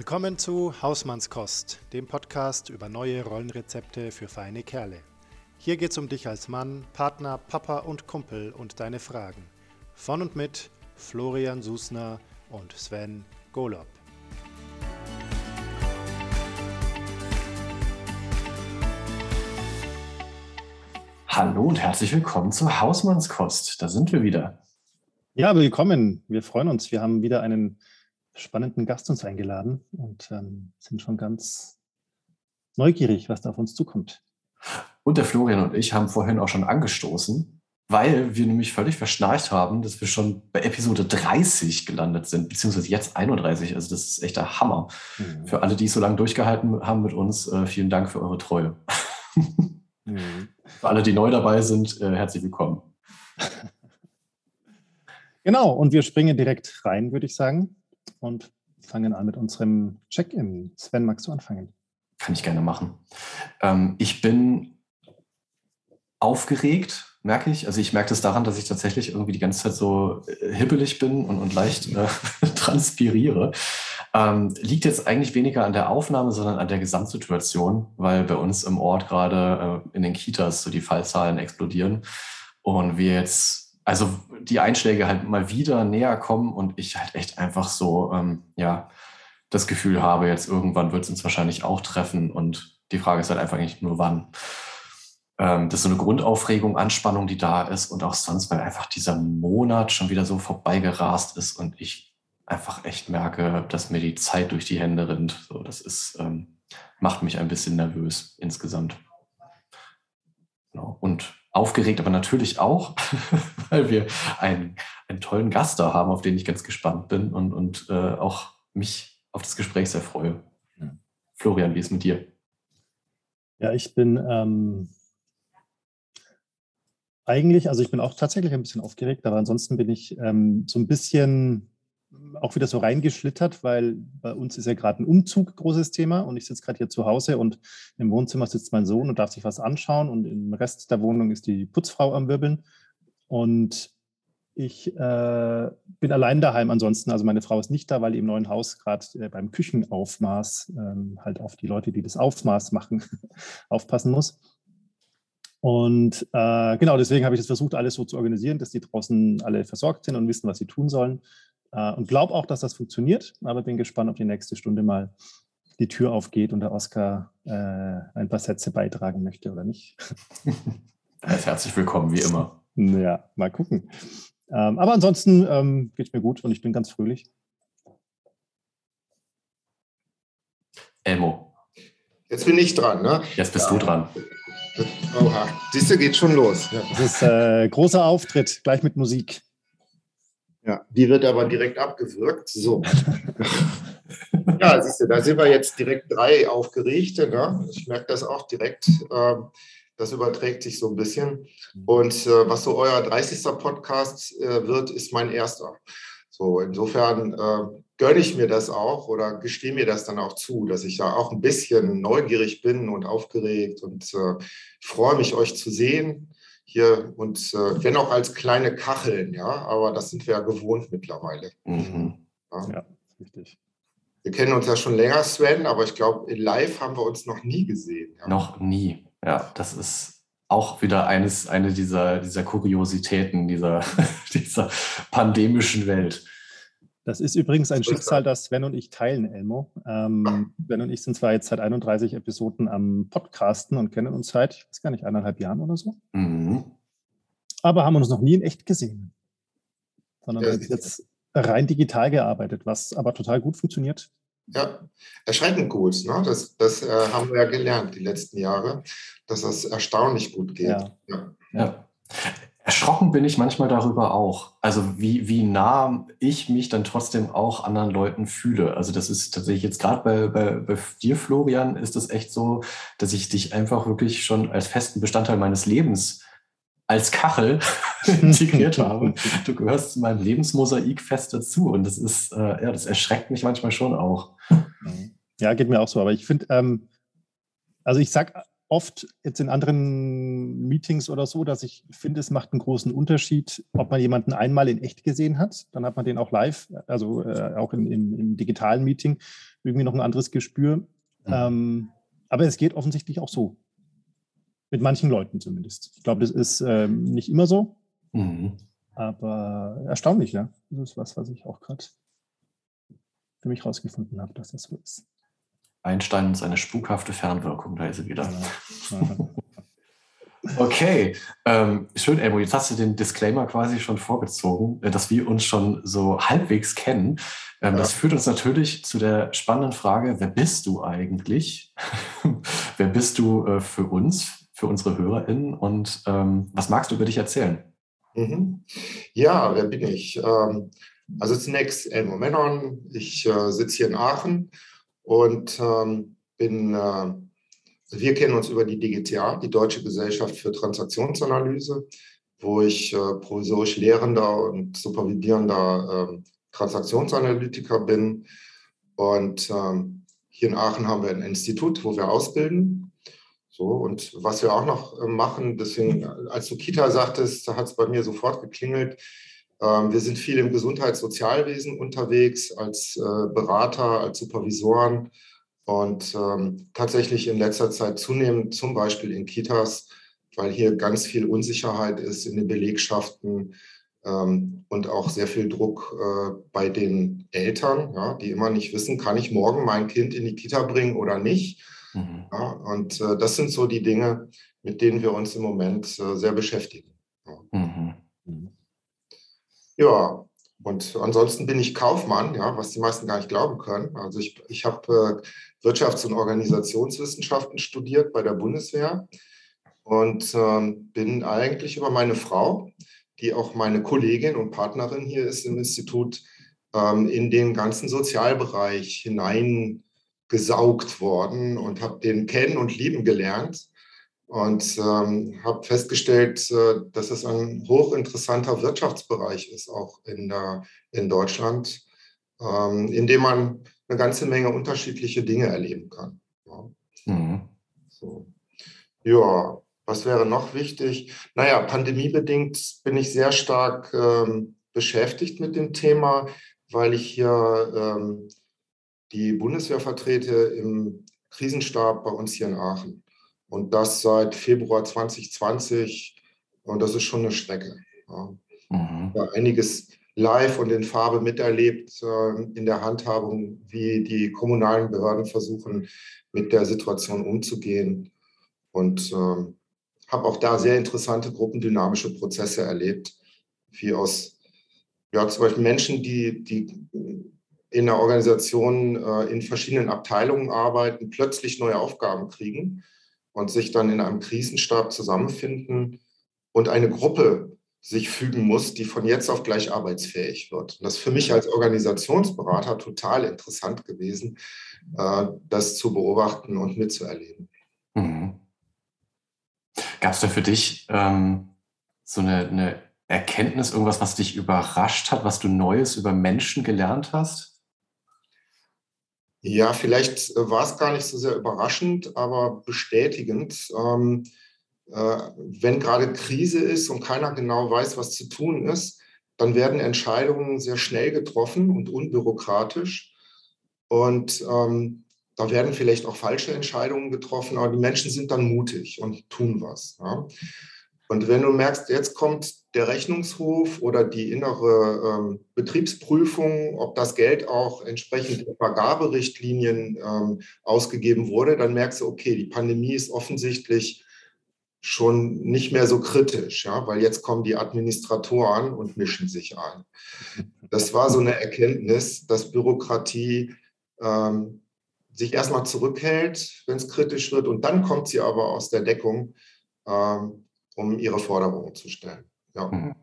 Willkommen zu Hausmannskost, dem Podcast über neue Rollenrezepte für feine Kerle. Hier geht's um dich als Mann, Partner, Papa und Kumpel und deine Fragen. Von und mit Florian Susner und Sven Golob. Hallo und herzlich willkommen zur Hausmannskost. Da sind wir wieder. Ja, willkommen. Wir freuen uns. Wir haben wieder einen spannenden Gast uns eingeladen und ähm, sind schon ganz neugierig, was da auf uns zukommt. Und der Florian und ich haben vorhin auch schon angestoßen, weil wir nämlich völlig verschnarcht haben, dass wir schon bei Episode 30 gelandet sind, beziehungsweise jetzt 31. Also das ist echt der Hammer. Mhm. Für alle, die es so lange durchgehalten haben mit uns, äh, vielen Dank für eure Treue. mhm. Für alle, die neu dabei sind, äh, herzlich willkommen. Genau, und wir springen direkt rein, würde ich sagen und fangen an mit unserem Check-in. Sven, magst du anfangen? Kann ich gerne machen. Ähm, ich bin aufgeregt, merke ich. Also ich merke das daran, dass ich tatsächlich irgendwie die ganze Zeit so äh, hibbelig bin und, und leicht äh, transpiriere. Ähm, liegt jetzt eigentlich weniger an der Aufnahme, sondern an der Gesamtsituation, weil bei uns im Ort gerade äh, in den Kitas so die Fallzahlen explodieren und wir jetzt also die Einschläge halt mal wieder näher kommen und ich halt echt einfach so, ähm, ja, das Gefühl habe, jetzt irgendwann wird es uns wahrscheinlich auch treffen und die Frage ist halt einfach nicht nur wann. Ähm, das ist so eine Grundaufregung, Anspannung, die da ist und auch sonst, weil einfach dieser Monat schon wieder so vorbeigerast ist und ich einfach echt merke, dass mir die Zeit durch die Hände rinnt. So, das ist, ähm, macht mich ein bisschen nervös insgesamt. Genau. Und aufgeregt, aber natürlich auch, weil wir einen, einen tollen Gast da haben, auf den ich ganz gespannt bin und, und äh, auch mich auf das Gespräch sehr freue. Florian, wie ist mit dir? Ja, ich bin ähm, eigentlich, also ich bin auch tatsächlich ein bisschen aufgeregt, aber ansonsten bin ich ähm, so ein bisschen auch wieder so reingeschlittert, weil bei uns ist ja gerade ein Umzug großes Thema und ich sitze gerade hier zu Hause und im Wohnzimmer sitzt mein Sohn und darf sich was anschauen und im Rest der Wohnung ist die Putzfrau am Wirbeln und ich äh, bin allein daheim ansonsten. Also meine Frau ist nicht da, weil die im neuen Haus gerade äh, beim Küchenaufmaß ähm, halt auf die Leute, die das Aufmaß machen, aufpassen muss. Und äh, genau deswegen habe ich das versucht, alles so zu organisieren, dass die draußen alle versorgt sind und wissen, was sie tun sollen. Äh, und glaube auch, dass das funktioniert, aber bin gespannt, ob die nächste Stunde mal die Tür aufgeht und der Oscar äh, ein paar Sätze beitragen möchte oder nicht. Er ist herzlich willkommen, wie immer. Ja, mal gucken. Ähm, aber ansonsten ähm, geht es mir gut und ich bin ganz fröhlich. Elmo. Jetzt bin ich dran, ne? Jetzt bist ja. du dran. Oha, siehste, geht schon los. Ja. Das ist äh, großer Auftritt, gleich mit Musik. Ja, die wird aber direkt abgewürgt. So. ja, siehst du, da sind wir jetzt direkt drei Aufgeregte. Ne? Ich merke das auch direkt. Ähm, das überträgt sich so ein bisschen. Und äh, was so euer 30. Podcast äh, wird, ist mein erster. So, insofern äh, gönne ich mir das auch oder gestehe mir das dann auch zu, dass ich da auch ein bisschen neugierig bin und aufgeregt und freue mich, euch zu sehen hier und äh, wenn auch als kleine Kacheln, ja, aber das sind wir ja gewohnt mittlerweile. Mhm. Ja. ja, richtig. Wir kennen uns ja schon länger, Sven, aber ich glaube, in live haben wir uns noch nie gesehen. Ja. Noch nie. Ja, das ist auch wieder eines, eine dieser, dieser Kuriositäten dieser, dieser pandemischen Welt. Das ist übrigens ein Schicksal, das Sven und ich teilen, Elmo. Ähm, Sven und ich sind zwar jetzt seit 31 Episoden am Podcasten und kennen uns seit, ich weiß gar nicht, eineinhalb Jahren oder so. Mhm. Aber haben uns noch nie in echt gesehen. Sondern ja, jetzt rein digital gearbeitet, was aber total gut funktioniert. Ja, erschreckend gut. Ne? Das, das äh, haben wir ja gelernt die letzten Jahre, dass das erstaunlich gut geht. ja. ja. ja. Erschrocken bin ich manchmal darüber auch. Also wie, wie nah ich mich dann trotzdem auch anderen Leuten fühle. Also das ist tatsächlich jetzt gerade bei, bei, bei dir, Florian, ist es echt so, dass ich dich einfach wirklich schon als festen Bestandteil meines Lebens als Kachel integriert habe. Du gehörst zu meinem Lebensmosaik fest dazu. Und das ist, äh, ja, das erschreckt mich manchmal schon auch. Ja, geht mir auch so. Aber ich finde, ähm, also ich sag oft jetzt in anderen Meetings oder so, dass ich finde, es macht einen großen Unterschied, ob man jemanden einmal in echt gesehen hat, dann hat man den auch live, also äh, auch im, im, im, digitalen Meeting, irgendwie noch ein anderes Gespür. Mhm. Ähm, aber es geht offensichtlich auch so. Mit manchen Leuten zumindest. Ich glaube, das ist ähm, nicht immer so, mhm. aber erstaunlich, ja. Das ist was, was ich auch gerade für mich rausgefunden habe, dass das so ist. Einstein und seine spukhafte Fernwirkung, da ist sie wieder. Okay, ähm, schön, Elmo. Jetzt hast du den Disclaimer quasi schon vorgezogen, äh, dass wir uns schon so halbwegs kennen. Ähm, ja. Das führt uns natürlich zu der spannenden Frage, wer bist du eigentlich? wer bist du äh, für uns, für unsere HörerInnen und ähm, was magst du über dich erzählen? Mhm. Ja, wer bin ich? Ähm, also zunächst Elmo Menon. Ich äh, sitze hier in Aachen und ähm, bin, äh, wir kennen uns über die DGTA, die Deutsche Gesellschaft für Transaktionsanalyse, wo ich äh, provisorisch Lehrender und supervidierender äh, Transaktionsanalytiker bin. Und ähm, hier in Aachen haben wir ein Institut, wo wir ausbilden. So, und was wir auch noch äh, machen, deswegen, als du Kita sagtest, hat es bei mir sofort geklingelt. Ähm, wir sind viel im Gesundheitssozialwesen unterwegs als äh, Berater, als Supervisoren und ähm, tatsächlich in letzter Zeit zunehmend zum Beispiel in Kitas, weil hier ganz viel Unsicherheit ist in den Belegschaften ähm, und auch sehr viel Druck äh, bei den Eltern, ja, die immer nicht wissen, kann ich morgen mein Kind in die Kita bringen oder nicht. Mhm. Ja, und äh, das sind so die Dinge, mit denen wir uns im Moment sehr beschäftigen. Mhm. Ja, und ansonsten bin ich Kaufmann, ja, was die meisten gar nicht glauben können. Also ich, ich habe äh, Wirtschafts- und Organisationswissenschaften studiert bei der Bundeswehr und ähm, bin eigentlich über meine Frau, die auch meine Kollegin und Partnerin hier ist im Institut, ähm, in den ganzen Sozialbereich hineingesaugt worden und habe den kennen und lieben gelernt und ähm, habe festgestellt, äh, dass es ein hochinteressanter Wirtschaftsbereich ist, auch in, der, in Deutschland, ähm, in dem man eine ganze Menge unterschiedliche Dinge erleben kann. Ja. Mhm. So. ja, was wäre noch wichtig? Naja, pandemiebedingt bin ich sehr stark ähm, beschäftigt mit dem Thema, weil ich hier ähm, die Bundeswehr vertrete im Krisenstab bei uns hier in Aachen. Und das seit Februar 2020. Und das ist schon eine Strecke. Ja. Mhm. Einiges live und in Farbe miterlebt äh, in der Handhabung, wie die kommunalen Behörden versuchen, mit der Situation umzugehen. Und äh, habe auch da sehr interessante gruppendynamische Prozesse erlebt, wie aus ja, zum Beispiel Menschen, die, die in der Organisation äh, in verschiedenen Abteilungen arbeiten, plötzlich neue Aufgaben kriegen und sich dann in einem Krisenstab zusammenfinden und eine Gruppe sich fügen muss, die von jetzt auf gleich arbeitsfähig wird. Das ist für mich als Organisationsberater total interessant gewesen, äh, das zu beobachten und mitzuerleben. Mhm. Gab es da für dich ähm, so eine, eine Erkenntnis, irgendwas, was dich überrascht hat, was du Neues über Menschen gelernt hast? Ja, vielleicht äh, war es gar nicht so sehr überraschend, aber bestätigend. Ähm, äh, wenn gerade Krise ist und keiner genau weiß, was zu tun ist, dann werden Entscheidungen sehr schnell getroffen und unbürokratisch. Und ähm, da werden vielleicht auch falsche Entscheidungen getroffen, aber die Menschen sind dann mutig und tun was. Ja. Und wenn du merkst, jetzt kommt der Rechnungshof oder die innere ähm, Betriebsprüfung, ob das Geld auch entsprechend der Vergaberichtlinien ähm, ausgegeben wurde, dann merkst du, okay, die Pandemie ist offensichtlich schon nicht mehr so kritisch, ja, weil jetzt kommen die Administratoren und mischen sich ein. Das war so eine Erkenntnis, dass Bürokratie ähm, sich erstmal zurückhält, wenn es kritisch wird, und dann kommt sie aber aus der Deckung ähm, um ihre Forderungen zu stellen. Ja. Mhm.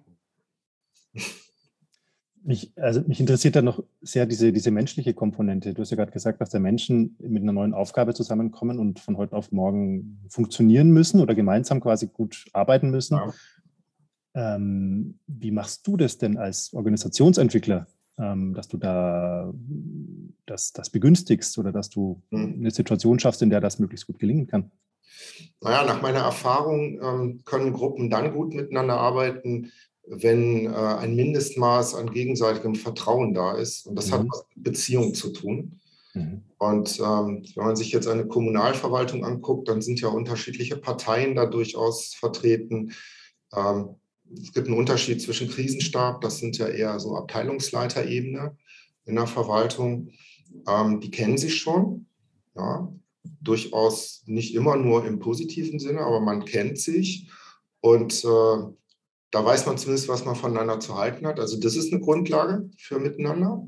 Mich, also mich interessiert da noch sehr diese, diese menschliche Komponente. Du hast ja gerade gesagt, dass da Menschen mit einer neuen Aufgabe zusammenkommen und von heute auf morgen funktionieren müssen oder gemeinsam quasi gut arbeiten müssen. Ja. Ähm, wie machst du das denn als Organisationsentwickler, ähm, dass du da das, das begünstigst oder dass du mhm. eine Situation schaffst, in der das möglichst gut gelingen kann? Naja, nach meiner Erfahrung ähm, können Gruppen dann gut miteinander arbeiten, wenn äh, ein Mindestmaß an gegenseitigem Vertrauen da ist. Und das mhm. hat was mit Beziehung zu tun. Mhm. Und ähm, wenn man sich jetzt eine Kommunalverwaltung anguckt, dann sind ja unterschiedliche Parteien da durchaus vertreten. Ähm, es gibt einen Unterschied zwischen Krisenstab, das sind ja eher so Abteilungsleiterebene in der Verwaltung. Ähm, die kennen sich schon, ja, durchaus nicht immer nur im positiven Sinne, aber man kennt sich. Und äh, da weiß man zumindest, was man voneinander zu halten hat. Also das ist eine Grundlage für miteinander.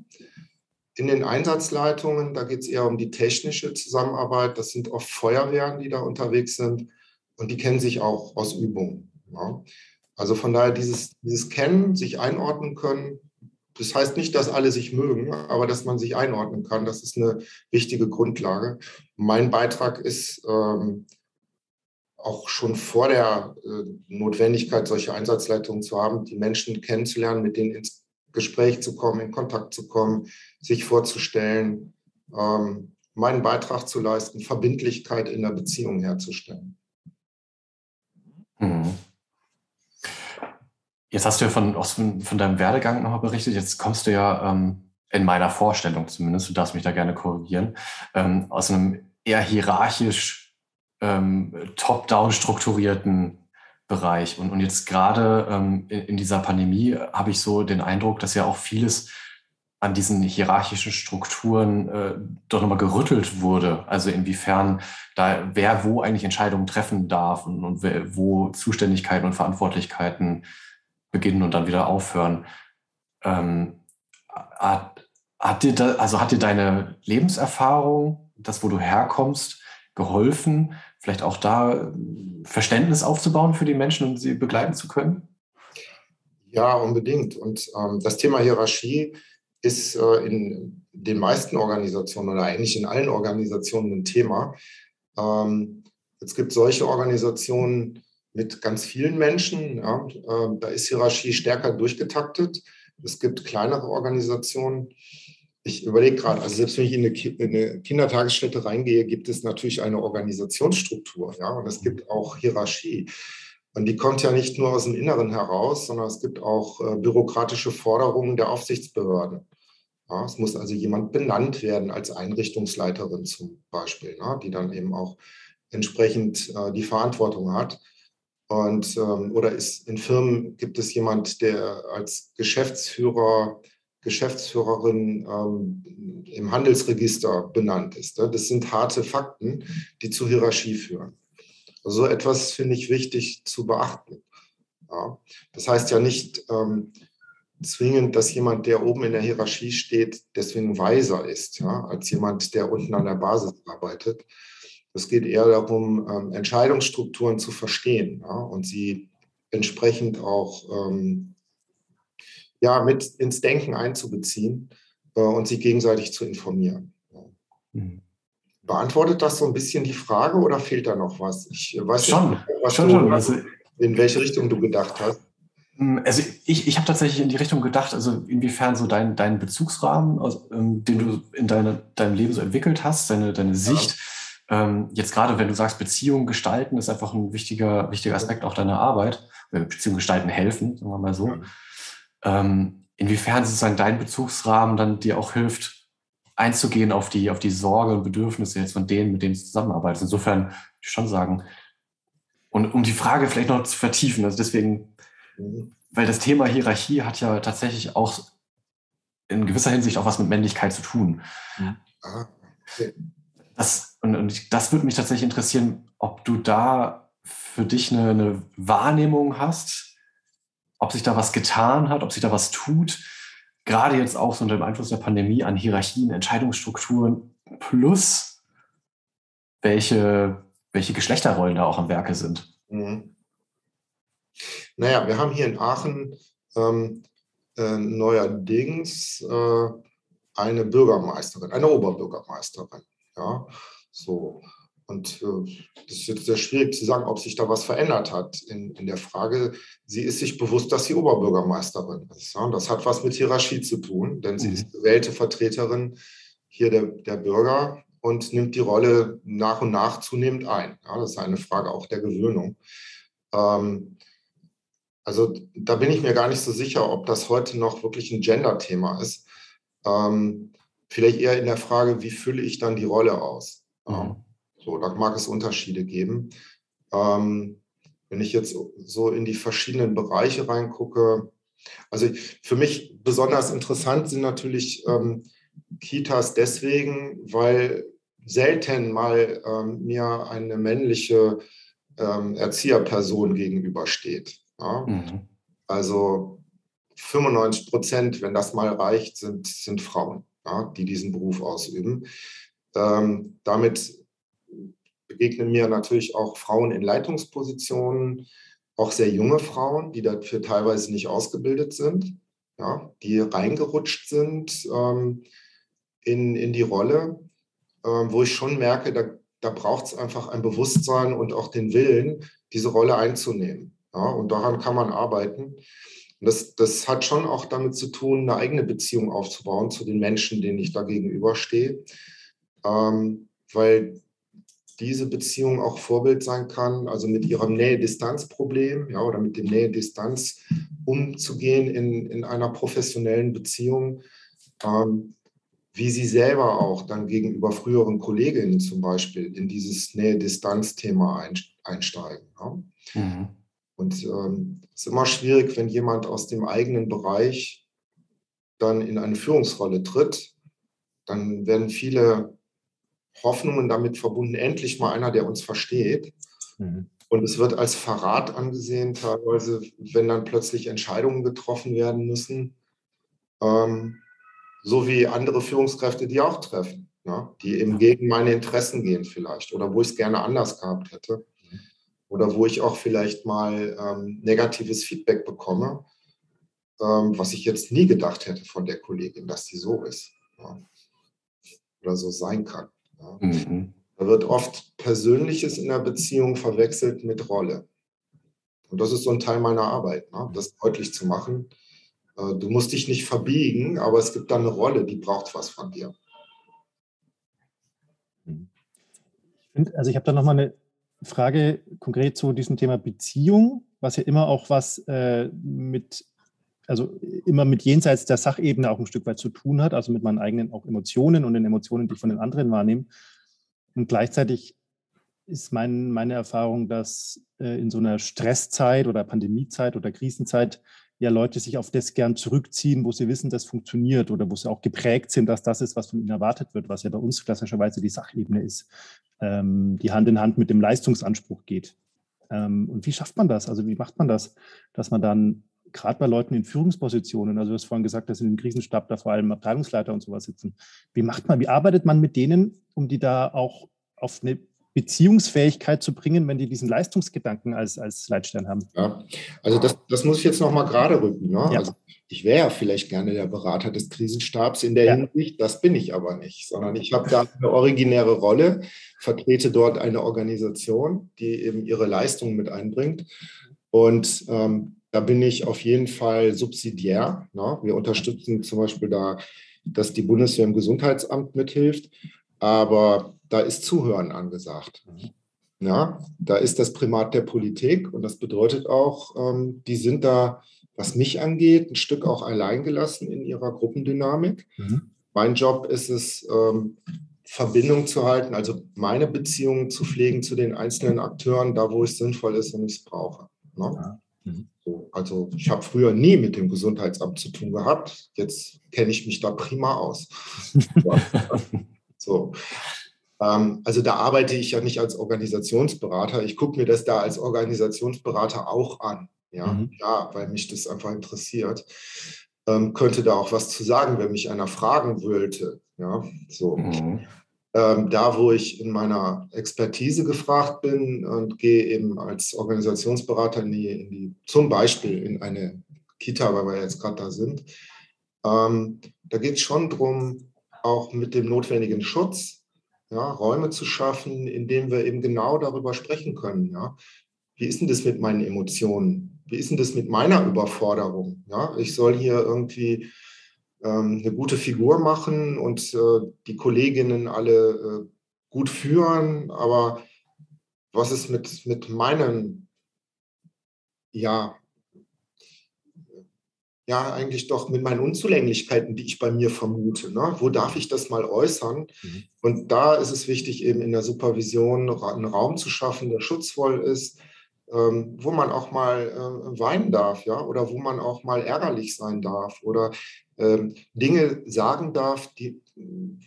In den Einsatzleitungen, da geht es eher um die technische Zusammenarbeit. Das sind oft Feuerwehren, die da unterwegs sind und die kennen sich auch aus Übung. Ja. Also von daher dieses, dieses Kennen, sich einordnen können, das heißt nicht, dass alle sich mögen, aber dass man sich einordnen kann, das ist eine wichtige Grundlage. Mein Beitrag ist, ähm, auch schon vor der äh, Notwendigkeit, solche Einsatzleitungen zu haben, die Menschen kennenzulernen, mit denen ins Gespräch zu kommen, in Kontakt zu kommen, sich vorzustellen, ähm, meinen Beitrag zu leisten, Verbindlichkeit in der Beziehung herzustellen. Mhm. Jetzt hast du ja von, von, deinem Werdegang nochmal berichtet. Jetzt kommst du ja ähm, in meiner Vorstellung zumindest, du darfst mich da gerne korrigieren, ähm, aus einem eher hierarchisch ähm, top-down strukturierten Bereich. Und, und jetzt gerade ähm, in, in, dieser Pandemie habe ich so den Eindruck, dass ja auch vieles an diesen hierarchischen Strukturen äh, doch nochmal gerüttelt wurde. Also inwiefern da wer wo eigentlich Entscheidungen treffen darf und, und wer, wo Zuständigkeiten und Verantwortlichkeiten beginnen und dann wieder aufhören. Ähm, hat, hat dir da, also hat dir deine Lebenserfahrung, das, wo du herkommst, geholfen, vielleicht auch da Verständnis aufzubauen für die Menschen und sie begleiten zu können? Ja, unbedingt. Und ähm, das Thema Hierarchie ist äh, in den meisten Organisationen oder eigentlich in allen Organisationen ein Thema. Ähm, es gibt solche Organisationen mit ganz vielen Menschen, ja, äh, da ist Hierarchie stärker durchgetaktet. Es gibt kleinere Organisationen, ich überlege gerade, also selbst wenn ich in eine, in eine, Kindertagesstätte reingehe, gibt es natürlich eine Organisationsstruktur, ja, und es gibt auch Hierarchie. Und die kommt ja nicht nur aus dem Inneren heraus, sondern es gibt auch äh, bürokratische Forderungen der Aufsichtsbehörden. Ja, es muss also jemand benannt werden als Einrichtungsleiterin zum Beispiel, ne, die dann eben auch entsprechend äh, die Verantwortung hat. Und, ähm, oder ist, in Firmen gibt es jemand, der als Geschäftsführer Geschäftsführerin ähm, im Handelsregister benannt ist. Ne? Das sind harte Fakten, die zu Hierarchie führen. Also so etwas finde ich wichtig zu beachten. Ja? Das heißt ja nicht ähm, zwingend, dass jemand, der oben in der Hierarchie steht, deswegen weiser ist, ja, als jemand, der unten an der Basis arbeitet. Es geht eher darum, ähm, Entscheidungsstrukturen zu verstehen ja, und sie entsprechend auch ähm, ja, mit ins Denken einzubeziehen äh, und sich gegenseitig zu informieren. Mhm. Beantwortet das so ein bisschen die Frage oder fehlt da noch was? Ich weiß schon, nicht, was schon, du, schon. Also, in welche Richtung du gedacht hast. Hm, also ich, ich habe tatsächlich in die Richtung gedacht, also inwiefern so dein, dein Bezugsrahmen, also, ähm, den du in deine, deinem Leben so entwickelt hast, deine, deine Sicht, ja. Ähm, jetzt gerade wenn du sagst, Beziehungen gestalten ist einfach ein wichtiger, wichtiger Aspekt auch deiner Arbeit, Beziehungen gestalten helfen, sagen wir mal so. Ja ähm, inwiefern sozusagen dein Bezugsrahmen dann dir auch hilft, einzugehen auf die, auf die Sorge und Bedürfnisse jetzt von denen, mit denen du zusammenarbeitest. Insofern würde ich schon sagen, und um die Frage vielleicht noch zu vertiefen, also deswegen, weil das Thema Hierarchie hat ja tatsächlich auch in gewisser Hinsicht auch was mit Männlichkeit zu tun. Mhm. Das, und, und das würde mich tatsächlich interessieren, ob du da für dich eine, eine Wahrnehmung hast, ob sich da was getan hat, ob sich da was tut. Gerade jetzt auch so unter dem Einfluss der Pandemie an Hierarchien, Entscheidungsstrukturen plus welche, welche Geschlechterrollen da auch am Werke sind. Mhm. Naja, wir haben hier in Aachen ähm, äh, neuerdings äh, eine Bürgermeisterin, eine Oberbürgermeisterin. Ja, so. Und äh, das ist jetzt sehr schwierig zu sagen, ob sich da was verändert hat in, in der Frage. Sie ist sich bewusst, dass sie Oberbürgermeisterin ist. Ja? Und das hat was mit Hierarchie zu tun, denn sie mhm. ist gewählte Vertreterin hier der, der Bürger und nimmt die Rolle nach und nach zunehmend ein. Ja, das ist eine Frage auch der Gewöhnung. Ähm, also da bin ich mir gar nicht so sicher, ob das heute noch wirklich ein Gender-Thema ist. Ähm, vielleicht eher in der Frage, wie fülle ich dann die Rolle aus? Mhm. So, da mag es Unterschiede geben. Ähm, wenn ich jetzt so in die verschiedenen Bereiche reingucke, also für mich besonders interessant sind natürlich ähm, Kitas deswegen, weil selten mal ähm, mir eine männliche ähm, Erzieherperson gegenübersteht. Ja? Mhm. Also 95 Prozent, wenn das mal reicht, sind, sind Frauen, ja, die diesen Beruf ausüben. Ähm, damit begegnen mir natürlich auch Frauen in Leitungspositionen, auch sehr junge Frauen, die dafür teilweise nicht ausgebildet sind, ja, die reingerutscht sind ähm, in, in die Rolle, ähm, wo ich schon merke, da, da braucht es einfach ein Bewusstsein und auch den Willen, diese Rolle einzunehmen. Ja, und daran kann man arbeiten. Und das, das hat schon auch damit zu tun, eine eigene Beziehung aufzubauen zu den Menschen, denen ich da gegenüberstehe. Ähm, weil diese Beziehung auch Vorbild sein kann, also mit ihrem Nähe-Distanz-Problem ja, oder mit dem Nähe-Distanz umzugehen in, in einer professionellen Beziehung, ähm, wie sie selber auch dann gegenüber früheren Kolleginnen zum Beispiel in dieses Nähe-Distanz-Thema einsteigen. Ja. Mhm. Und es ähm, ist immer schwierig, wenn jemand aus dem eigenen Bereich dann in eine Führungsrolle tritt, dann werden viele Hoffnungen damit verbunden, endlich mal einer, der uns versteht. Mhm. Und es wird als Verrat angesehen, teilweise, wenn dann plötzlich Entscheidungen getroffen werden müssen, ähm, so wie andere Führungskräfte, die auch treffen, ja, die eben gegen meine Interessen gehen vielleicht oder wo ich es gerne anders gehabt hätte. Oder wo ich auch vielleicht mal ähm, negatives Feedback bekomme, ähm, was ich jetzt nie gedacht hätte von der Kollegin, dass die so ist ja, oder so sein kann. Ja. Mhm. Da wird oft Persönliches in der Beziehung verwechselt mit Rolle. Und das ist so ein Teil meiner Arbeit, ne? das deutlich zu machen. Äh, du musst dich nicht verbiegen, aber es gibt da eine Rolle, die braucht was von dir. also ich habe da nochmal eine Frage konkret zu diesem Thema Beziehung, was ja immer auch was äh, mit also immer mit jenseits der Sachebene auch ein Stück weit zu tun hat, also mit meinen eigenen auch Emotionen und den Emotionen, die ich von den anderen wahrnehme. Und gleichzeitig ist mein, meine Erfahrung, dass äh, in so einer Stresszeit oder Pandemiezeit oder Krisenzeit ja Leute sich auf das gern zurückziehen, wo sie wissen, das funktioniert oder wo sie auch geprägt sind, dass das ist, was von ihnen erwartet wird, was ja bei uns klassischerweise die Sachebene ist, die Hand in Hand mit dem Leistungsanspruch geht. Ähm, und wie schafft man das? Also wie macht man das, dass man dann gerade bei Leuten in Führungspositionen, also du hast vorhin gesagt, dass in dem Krisenstab da vor allem Abteilungsleiter und sowas sitzen. Wie macht man, wie arbeitet man mit denen, um die da auch auf eine Beziehungsfähigkeit zu bringen, wenn die diesen Leistungsgedanken als, als Leitstern haben? Ja, also das, das muss ich jetzt nochmal gerade rücken. Ne? Ja. Also ich wäre ja vielleicht gerne der Berater des Krisenstabs in der ja. Hinsicht, das bin ich aber nicht, sondern ich habe da eine originäre Rolle, vertrete dort eine Organisation, die eben ihre Leistungen mit einbringt. Und ähm, da bin ich auf jeden Fall subsidiär. Ne? Wir unterstützen zum Beispiel da, dass die Bundeswehr im Gesundheitsamt mithilft, aber da ist Zuhören angesagt. Ja, da ist das Primat der Politik und das bedeutet auch, ähm, die sind da, was mich angeht, ein Stück auch alleingelassen in ihrer Gruppendynamik. Mhm. Mein Job ist es, ähm, Verbindung zu halten, also meine Beziehungen zu pflegen zu den einzelnen Akteuren, da wo es sinnvoll ist und ich es brauche. Ne? Ja. Mhm. So, also ich habe früher nie mit dem Gesundheitsamt zu tun gehabt. Jetzt kenne ich mich da prima aus. so. Ähm, also da arbeite ich ja nicht als Organisationsberater. Ich gucke mir das da als Organisationsberater auch an. Ja, mhm. ja weil mich das einfach interessiert. Ähm, könnte da auch was zu sagen, wenn mich einer fragen wollte. Ja, so. Mhm ähm, da, wo ich in meiner Expertise gefragt bin und gehe eben als Organisationsberater in die, in die zum Beispiel in eine Kita, weil wir jetzt gerade da sind, ähm, da geht es schon darum, auch mit dem notwendigen Schutz ja, Räume zu schaffen, in denen wir eben genau darüber sprechen können. Ja. Wie ist denn das mit meinen Emotionen? Wie ist denn das mit meiner Überforderung? Ja, ich soll hier irgendwie ähm, eine gute Figur machen und äh, die Kolleginnen alle äh, gut führen. Aber was ist mit, mit meinen, ja, ja, eigentlich doch mit meinen Unzulänglichkeiten, die ich bei mir vermute. Ne? Wo darf ich das mal äußern? Mhm. Und da ist es wichtig, eben in der Supervision einen Raum zu schaffen, der schutzvoll ist, ähm, wo man auch mal äh, weinen darf, ja, oder wo man auch mal ärgerlich sein darf oder ähm, Dinge sagen darf, die,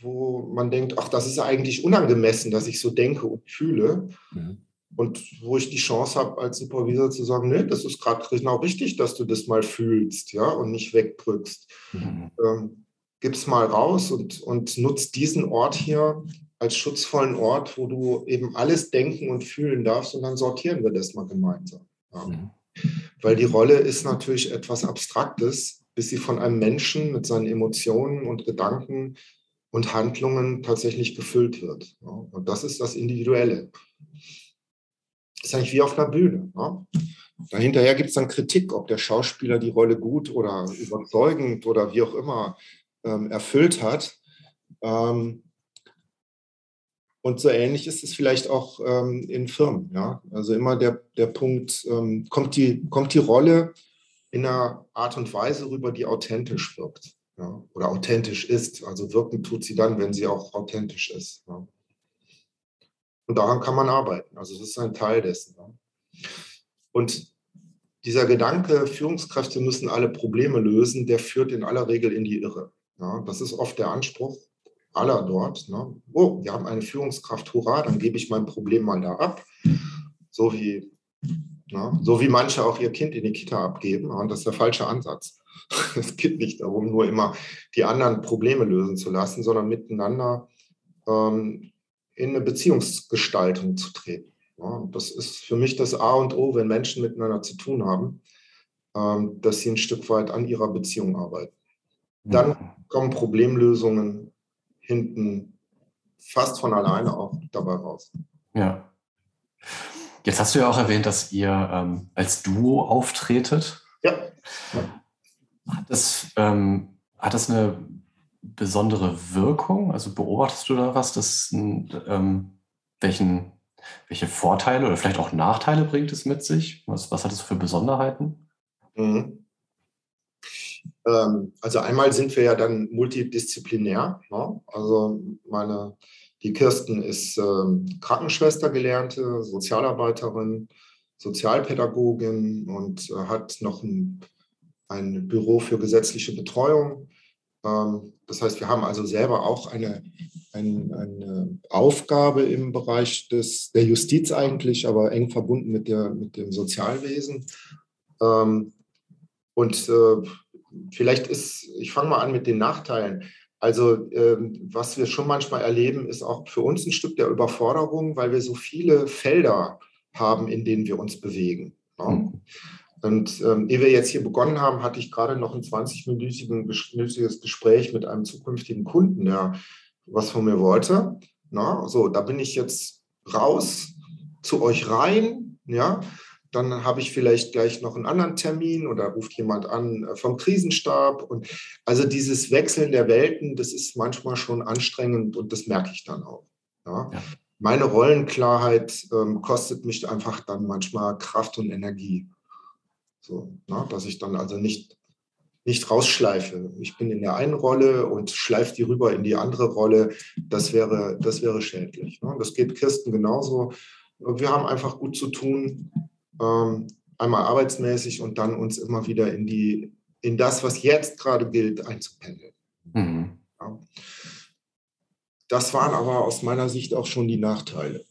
wo man denkt, ach, das ist eigentlich unangemessen, dass ich so denke und fühle. Mhm. Und wo ich die Chance habe, als Supervisor zu sagen, nee, das ist gerade genau richtig, dass du das mal fühlst, ja, und nicht wegdrückst. Mhm. Ähm, es mal raus und, und nutzt diesen Ort hier als schutzvollen Ort, wo du eben alles denken und fühlen darfst und dann sortieren wir das mal gemeinsam. Ja. Mhm. Weil die Rolle ist natürlich etwas Abstraktes, bis sie von einem Menschen mit seinen Emotionen und Gedanken und Handlungen tatsächlich gefüllt wird. Ja. Und das ist das Individuelle ist eigentlich wie auf einer Bühne. Ne? Dahinterher gibt es dann Kritik, ob der Schauspieler die Rolle gut oder überzeugend oder wie auch immer ähm, erfüllt hat. Ähm, und so ähnlich ist es vielleicht auch ähm, in Firmen. Ja? Also immer der, der Punkt, ähm, kommt, die, kommt die Rolle in einer Art und Weise rüber, die authentisch wirkt ja? oder authentisch ist. Also wirken tut sie dann, wenn sie auch authentisch ist. Ja? Und daran kann man arbeiten. Also das ist ein Teil dessen. Und dieser Gedanke, Führungskräfte müssen alle Probleme lösen, der führt in aller Regel in die Irre. Ja, das ist oft der Anspruch aller dort. Ne? Oh, wir haben eine Führungskraft, hurra, dann gebe ich mein Problem mal da ab. So wie, ja, so wie manche auch ihr Kind in die Kita abgeben. Und das ist der falsche Ansatz. Es geht nicht darum, nur immer die anderen Probleme lösen zu lassen, sondern miteinander ähm, in eine Beziehungsgestaltung zu treten. Ja, das ist für mich das A und O, wenn Menschen miteinander zu tun haben, ähm, dass sie ein Stück weit an ihrer Beziehung arbeiten. Dann mhm. kommen Problemlösungen hinten fast von alleine auch dabei raus. Ja. Jetzt hast du ja auch erwähnt, dass ihr ähm, als Duo auftretet. Ja. Hat das, ähm, hat das eine besondere Wirkung? Also beobachtest du da was, das, ähm, welchen, welche Vorteile oder vielleicht auch Nachteile bringt es mit sich? Was, was hat es für Besonderheiten? Mhm. Ähm, also einmal sind wir ja dann multidisziplinär. Ne? Also meine, die Kirsten ist ähm, Krankenschwester gelernte, Sozialarbeiterin, Sozialpädagogin und äh, hat noch ein, ein Büro für gesetzliche Betreuung das heißt, wir haben also selber auch eine, eine, eine, Aufgabe im Bereich des, der Justiz eigentlich, aber eng verbunden mit, der, mit dem Sozialwesen. Ähm, und äh, vielleicht ist, ich fange mal an mit den Nachteilen. Also ähm, was wir schon manchmal erleben, ist auch für uns ein Stück der Überforderung, weil wir so viele Felder haben, in denen wir uns bewegen. Mhm. Und ähm, ehe wir jetzt hier begonnen haben, hatte ich gerade noch ein 20-minütiges Gespräch mit einem zukünftigen Kunden, der was von mir wollte. Na, so, da bin ich jetzt raus zu euch rein, ja. Dann habe ich vielleicht gleich noch einen anderen Termin oder ruft jemand an äh, vom Krisenstab. Und also dieses Wechseln der Welten, das ist manchmal schon anstrengend und das merke ich dann auch. Ja. ja. Meine Rollenklarheit ähm, kostet mich einfach dann manchmal Kraft und Energie. So, na, dass ich dann also nicht, nicht rausschleife. Ich bin in der einen Rolle und schleife die rüber in die andere Rolle. Das wäre, das wäre schädlich. Ne? Das geht Kirsten genauso. Wir haben einfach gut zu tun, ähm, einmal arbeitsmäßig und dann uns immer wieder in, die, in das, was jetzt gerade gilt, einzupendeln. Mhm. Ja. Das waren aber aus meiner Sicht auch schon die Nachteile.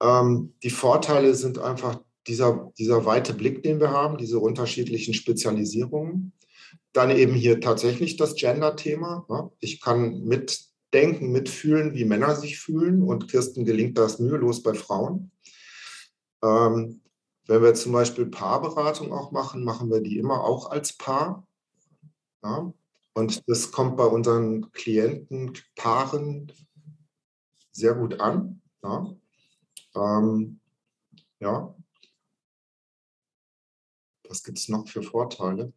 Ähm, die Vorteile sind einfach dieser, dieser weite Blick, den wir haben, diese unterschiedlichen Spezialisierungen. Dann eben hier tatsächlich das Gender-Thema. Ne? Ich kann mitdenken, mitfühlen, wie Männer sich fühlen und Kirsten gelingt das mühelos bei Frauen. Ähm, wenn wir zum Beispiel Paarberatung auch machen, machen wir die immer auch als Paar. Ja? Und das kommt bei unseren Klienten, Paaren sehr gut an. Ja, ähm, ja. Was gibt es noch für Vorteile?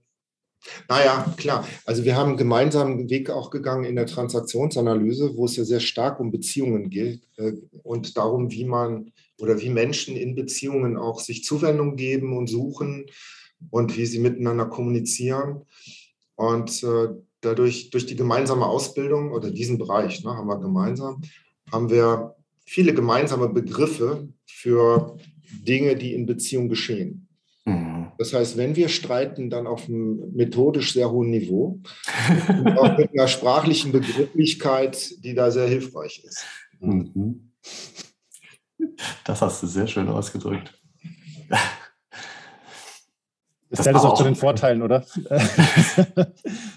Naja, klar. Also wir haben einen gemeinsamen Weg auch gegangen in der Transaktionsanalyse, wo es ja sehr stark um Beziehungen geht äh, und darum, wie man oder wie Menschen in Beziehungen auch sich Zuwendung geben und suchen und wie sie miteinander kommunizieren. Und äh, dadurch, durch die gemeinsame Ausbildung oder diesen Bereich ne, haben wir gemeinsam, haben wir viele gemeinsame Begriffe für Dinge, die in Beziehung geschehen. Das heißt, wenn wir streiten, dann auf einem methodisch sehr hohen Niveau und auch mit einer sprachlichen Begrifflichkeit, die da sehr hilfreich ist. Mhm. Das hast du sehr schön ausgedrückt. Das zählt es auch zu den Vorteilen, oder?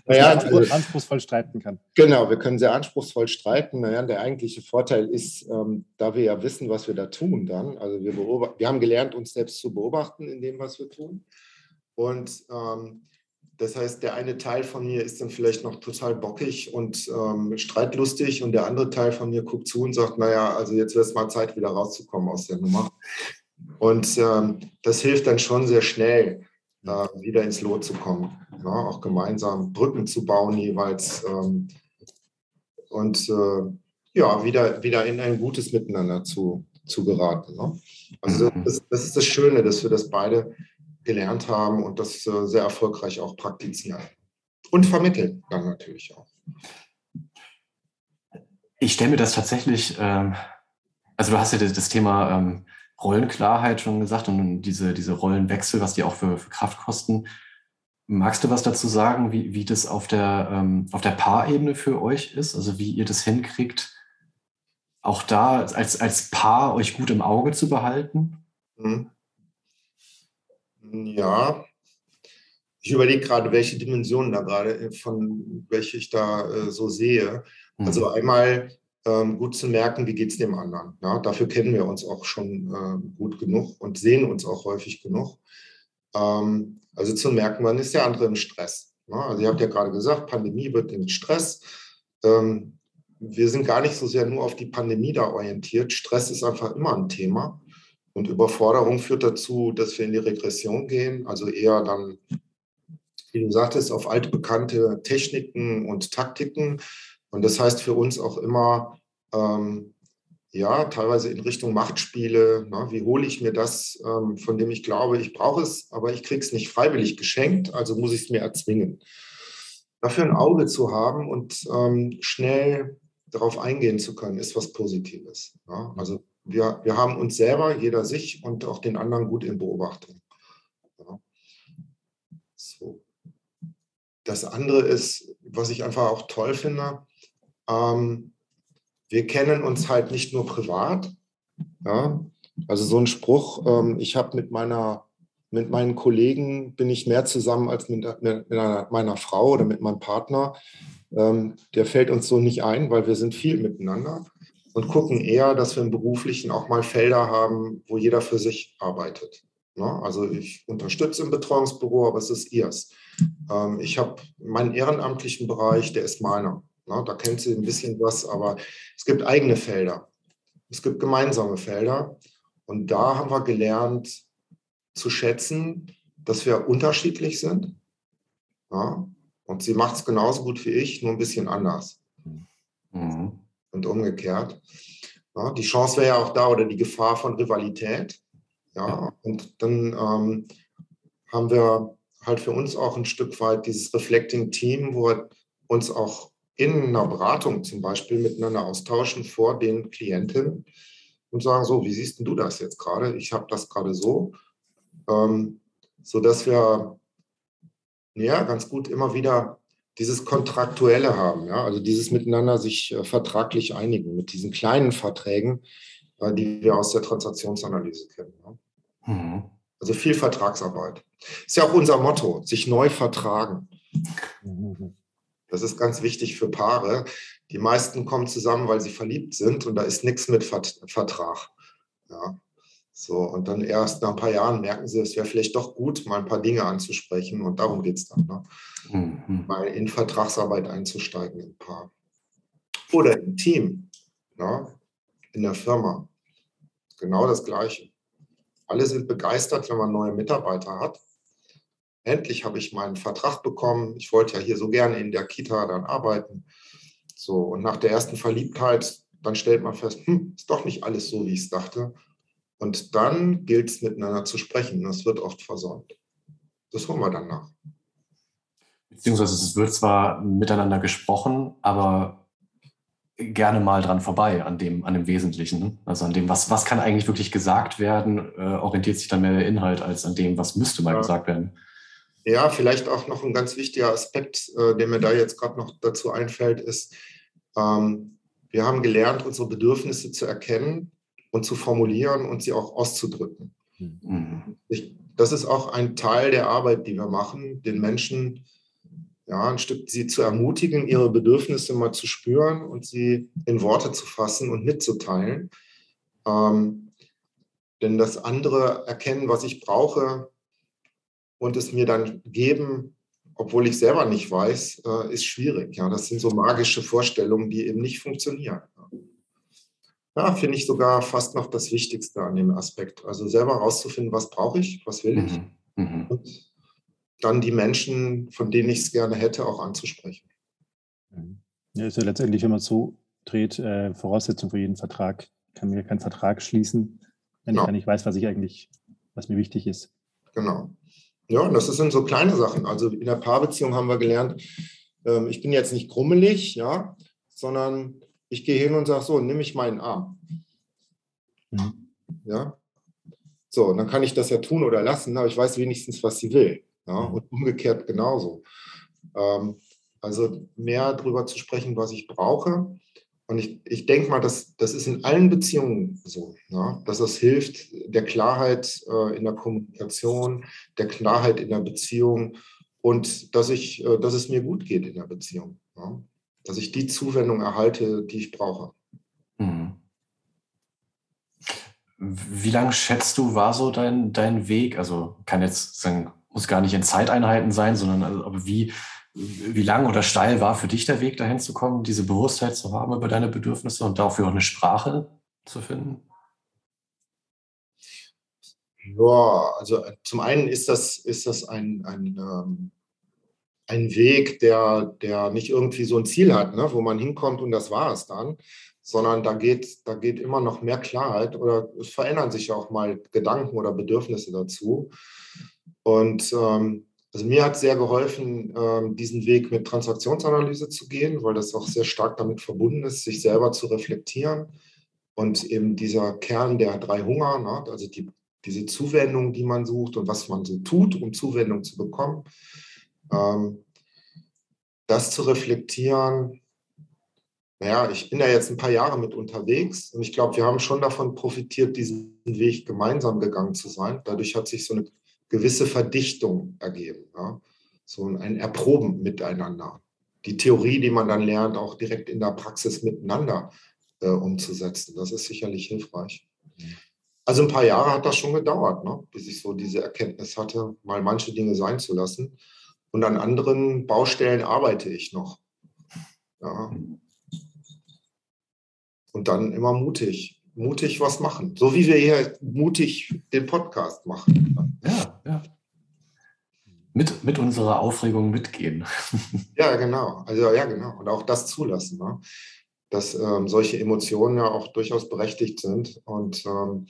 naja, man also, anspruchsvoll streiten kann. Genau, wir können sehr anspruchsvoll streiten. Naja, der eigentliche Vorteil ist, ähm, da wir ja wissen, was wir da tun dann, also wir, wir haben gelernt, uns selbst zu beobachten in dem, was wir tun. Und ähm, das heißt, der eine Teil von mir ist dann vielleicht noch total bockig und ähm, streitlustig und der andere Teil von mir guckt zu und sagt, naja, also jetzt wird es mal Zeit, wieder rauszukommen aus der Nummer. Und ähm, das hilft dann schon sehr schnell äh, wieder ins Lot zu kommen. Ja, auch gemeinsam Brücken zu bauen jeweils ähm, und äh, ja, wieder, wieder in ein gutes Miteinander zu, zu geraten. Ne? Also mhm. das, das, ist das Schöne, dass wir das beide gelernt haben und das äh, sehr erfolgreich auch praktizieren. Und vermitteln dann natürlich auch. Ich stelle mir das tatsächlich, ähm, also du hast ja das, das Thema ähm, Rollenklarheit schon gesagt und diese, diese Rollenwechsel, was die auch für, für Kraft kosten. Magst du was dazu sagen, wie, wie das auf der, ähm, auf der Paarebene für euch ist? Also wie ihr das hinkriegt, auch da als, als Paar euch gut im Auge zu behalten? Hm. Ja, ich überlege gerade, welche Dimensionen da gerade, äh, von welche ich da äh, so sehe. Also mhm. einmal ähm, gut zu merken, wie geht es dem anderen. Ja, dafür kennen wir uns auch schon äh, gut genug und sehen uns auch häufig genug. Ähm, also zu merken, wann ist der andere im Stress. Ja, also ihr habt ja gerade gesagt, Pandemie wird in Stress. Ähm, wir sind gar nicht so sehr nur auf die Pandemie da orientiert. Stress ist einfach immer ein Thema. Und Überforderung führt dazu, dass wir in die Regression gehen, also eher dann, wie du sagtest, auf altbekannte Techniken und Taktiken und das heißt für uns auch immer, ähm, ja, teilweise in Richtung Machtspiele. Ne? Wie hole ich mir das, ähm, von dem ich glaube, ich brauche es, aber ich kriege es nicht freiwillig geschenkt, also muss ich es mir erzwingen. Dafür ein Auge zu haben und ähm, schnell darauf eingehen zu können, ist was Positives. Ne? Also wir, wir haben uns selber, jeder sich und auch den anderen gut in Beobachtung. Ja. So. Das andere ist, was ich einfach auch toll finde, ähm, wir kennen uns halt nicht nur privat. Ja? Also so ein Spruch, ähm, ich habe mit meiner mit meinen Kollegen bin ich mehr zusammen als mit, mit, mit meiner Frau oder mit meinem Partner. Ähm, der fällt uns so nicht ein, weil wir sind viel miteinander und gucken eher, dass wir im Beruflichen auch mal Felder haben, wo jeder für sich arbeitet. Ne? Also ich unterstütze im Betreuungsbüro, aber es ist ihrs. Ähm, ich habe meinen ehrenamtlichen Bereich, der ist meiner. Na, da kennt sie ein bisschen was, aber es gibt eigene Felder. Es gibt gemeinsame Felder. Und da haben wir gelernt zu schätzen, dass wir unterschiedlich sind. Ja, und sie macht es genauso gut wie ich, nur ein bisschen anders. Mhm. Und umgekehrt. Ja, die Chance wäre ja auch da oder die Gefahr von Rivalität. Ja, und dann ähm, haben wir halt für uns auch ein Stück weit dieses Reflecting Team, wo wir uns auch in einer Beratung zum Beispiel miteinander austauschen vor den Klienten und sagen, so, wie siehst du das jetzt gerade? Ich habe das gerade so, ähm, sodass wir ja ganz gut immer wieder dieses Kontraktuelle haben, ja, also dieses Miteinander sich äh, vertraglich einigen mit diesen kleinen Verträgen, äh, die wir aus der Transaktionsanalyse kennen. Ja. Mhm. Also viel Vertragsarbeit. Ist ja auch unser Motto, sich neu vertragen. Mhm. Das ist ganz wichtig für Paare. Die meisten kommen zusammen, weil sie verliebt sind und da ist nichts mit Vertrag. Ja. So, und dann erst nach ein paar Jahren merken sie, es wäre vielleicht doch gut, mal ein paar Dinge anzusprechen und darum geht es dann. Ne? Mhm. Mal in Vertragsarbeit einzusteigen im Paar. Oder im Team, ne? in der Firma. Genau das Gleiche. Alle sind begeistert, wenn man neue Mitarbeiter hat. Endlich habe ich meinen Vertrag bekommen. Ich wollte ja hier so gerne in der Kita dann arbeiten. So, und nach der ersten Verliebtheit, dann stellt man fest, hm, ist doch nicht alles so, wie ich es dachte. Und dann gilt es miteinander zu sprechen. Das wird oft versäumt. Das holen wir dann nach. Beziehungsweise es wird zwar miteinander gesprochen, aber gerne mal dran vorbei an dem, an dem Wesentlichen. Also an dem, was, was kann eigentlich wirklich gesagt werden, äh, orientiert sich dann mehr der Inhalt als an dem, was müsste mal ja. gesagt werden. Ja, vielleicht auch noch ein ganz wichtiger Aspekt, äh, der mir da jetzt gerade noch dazu einfällt, ist, ähm, wir haben gelernt, unsere Bedürfnisse zu erkennen und zu formulieren und sie auch auszudrücken. Mhm. Ich, das ist auch ein Teil der Arbeit, die wir machen, den Menschen ja, ein Stück sie zu ermutigen, ihre Bedürfnisse mal zu spüren und sie in Worte zu fassen und mitzuteilen. Ähm, denn das andere erkennen, was ich brauche und es mir dann geben, obwohl ich selber nicht weiß, äh, ist schwierig. Ja, das sind so magische Vorstellungen, die eben nicht funktionieren. Ja, finde ich sogar fast noch das Wichtigste an dem Aspekt. Also selber herauszufinden, was brauche ich, was will ich. Mhm. Mhm. Und dann die Menschen, von denen ich es gerne hätte, auch anzusprechen. Ja, ist ja letztendlich, wenn man so dreht, äh, Voraussetzung für jeden Vertrag. Ich kann mir keinen Vertrag schließen, wenn genau. ich nicht weiß, was ich eigentlich, was mir wichtig ist. Genau. Ja, und das sind so kleine Sachen. Also in der Paarbeziehung haben wir gelernt, ähm, ich bin jetzt nicht krummelig, ja, sondern ich gehe hin und sage so, nimm mich meinen Arm. Mhm. Ja. So, und dann kann ich das ja tun oder lassen, aber ich weiß wenigstens, was sie will. Ja, und umgekehrt genauso. Ähm, also mehr darüber zu sprechen, was ich brauche. Und ich, ich denke mal, dass, das ist in allen Beziehungen so, ja, dass das hilft der Klarheit äh, in der Kommunikation, der Klarheit in der Beziehung und dass, ich, äh, dass es mir gut geht in der Beziehung. Ja, dass ich die Zuwendung erhalte, die ich brauche. Mhm. Wie lange schätzt du, war so dein, dein Weg? Also kann jetzt sagen, muss gar nicht in Zeiteinheiten sein, sondern also, aber wie, wie lang oder steil war für dich der Weg, dahin zu kommen, diese Bewusstheit zu haben über deine Bedürfnisse und dafür auch eine Sprache zu finden? Ja, also äh, zum einen ist das, ist das ein, ein, ähm, ein Weg, der, der nicht irgendwie so ein Ziel hat, ne, wo man hinkommt und das war es dann, sondern da geht, da geht immer noch mehr Klarheit oder es verändern sich auch mal Gedanken oder Bedürfnisse dazu. Und ähm, also mir hat sehr geholfen, ähm, diesen Weg mit Transaktionsanalyse zu gehen, weil das auch sehr stark damit verbunden ist, sich selber zu reflektieren. Und eben dieser Kern der drei Hunger, ne, also die, diese Zuwendung, die man sucht und was man so tut, um Zuwendung zu bekommen, ähm, das zu reflektieren. Naja, ich bin da jetzt ein paar Jahre mit unterwegs und ich glaube, wir haben schon davon profitiert, diesen Weg gemeinsam gegangen zu sein. Dadurch hat sich so eine gewisse Verdichtung ergeben. Ja? So ein Erproben miteinander. Die Theorie, die man dann lernt, auch direkt in der Praxis miteinander äh, umzusetzen. Das ist sicherlich hilfreich. Also ein paar Jahre hat das schon gedauert, ne? bis ich so diese Erkenntnis hatte, mal manche Dinge sein zu lassen. Und an anderen Baustellen arbeite ich noch. Ja. Und dann immer mutig, mutig was machen. So wie wir hier mutig den Podcast machen. Ja, ja. Mit, mit unserer Aufregung mitgehen. Ja, genau. Also ja, genau. Und auch das zulassen, ne? dass ähm, solche Emotionen ja auch durchaus berechtigt sind und ähm,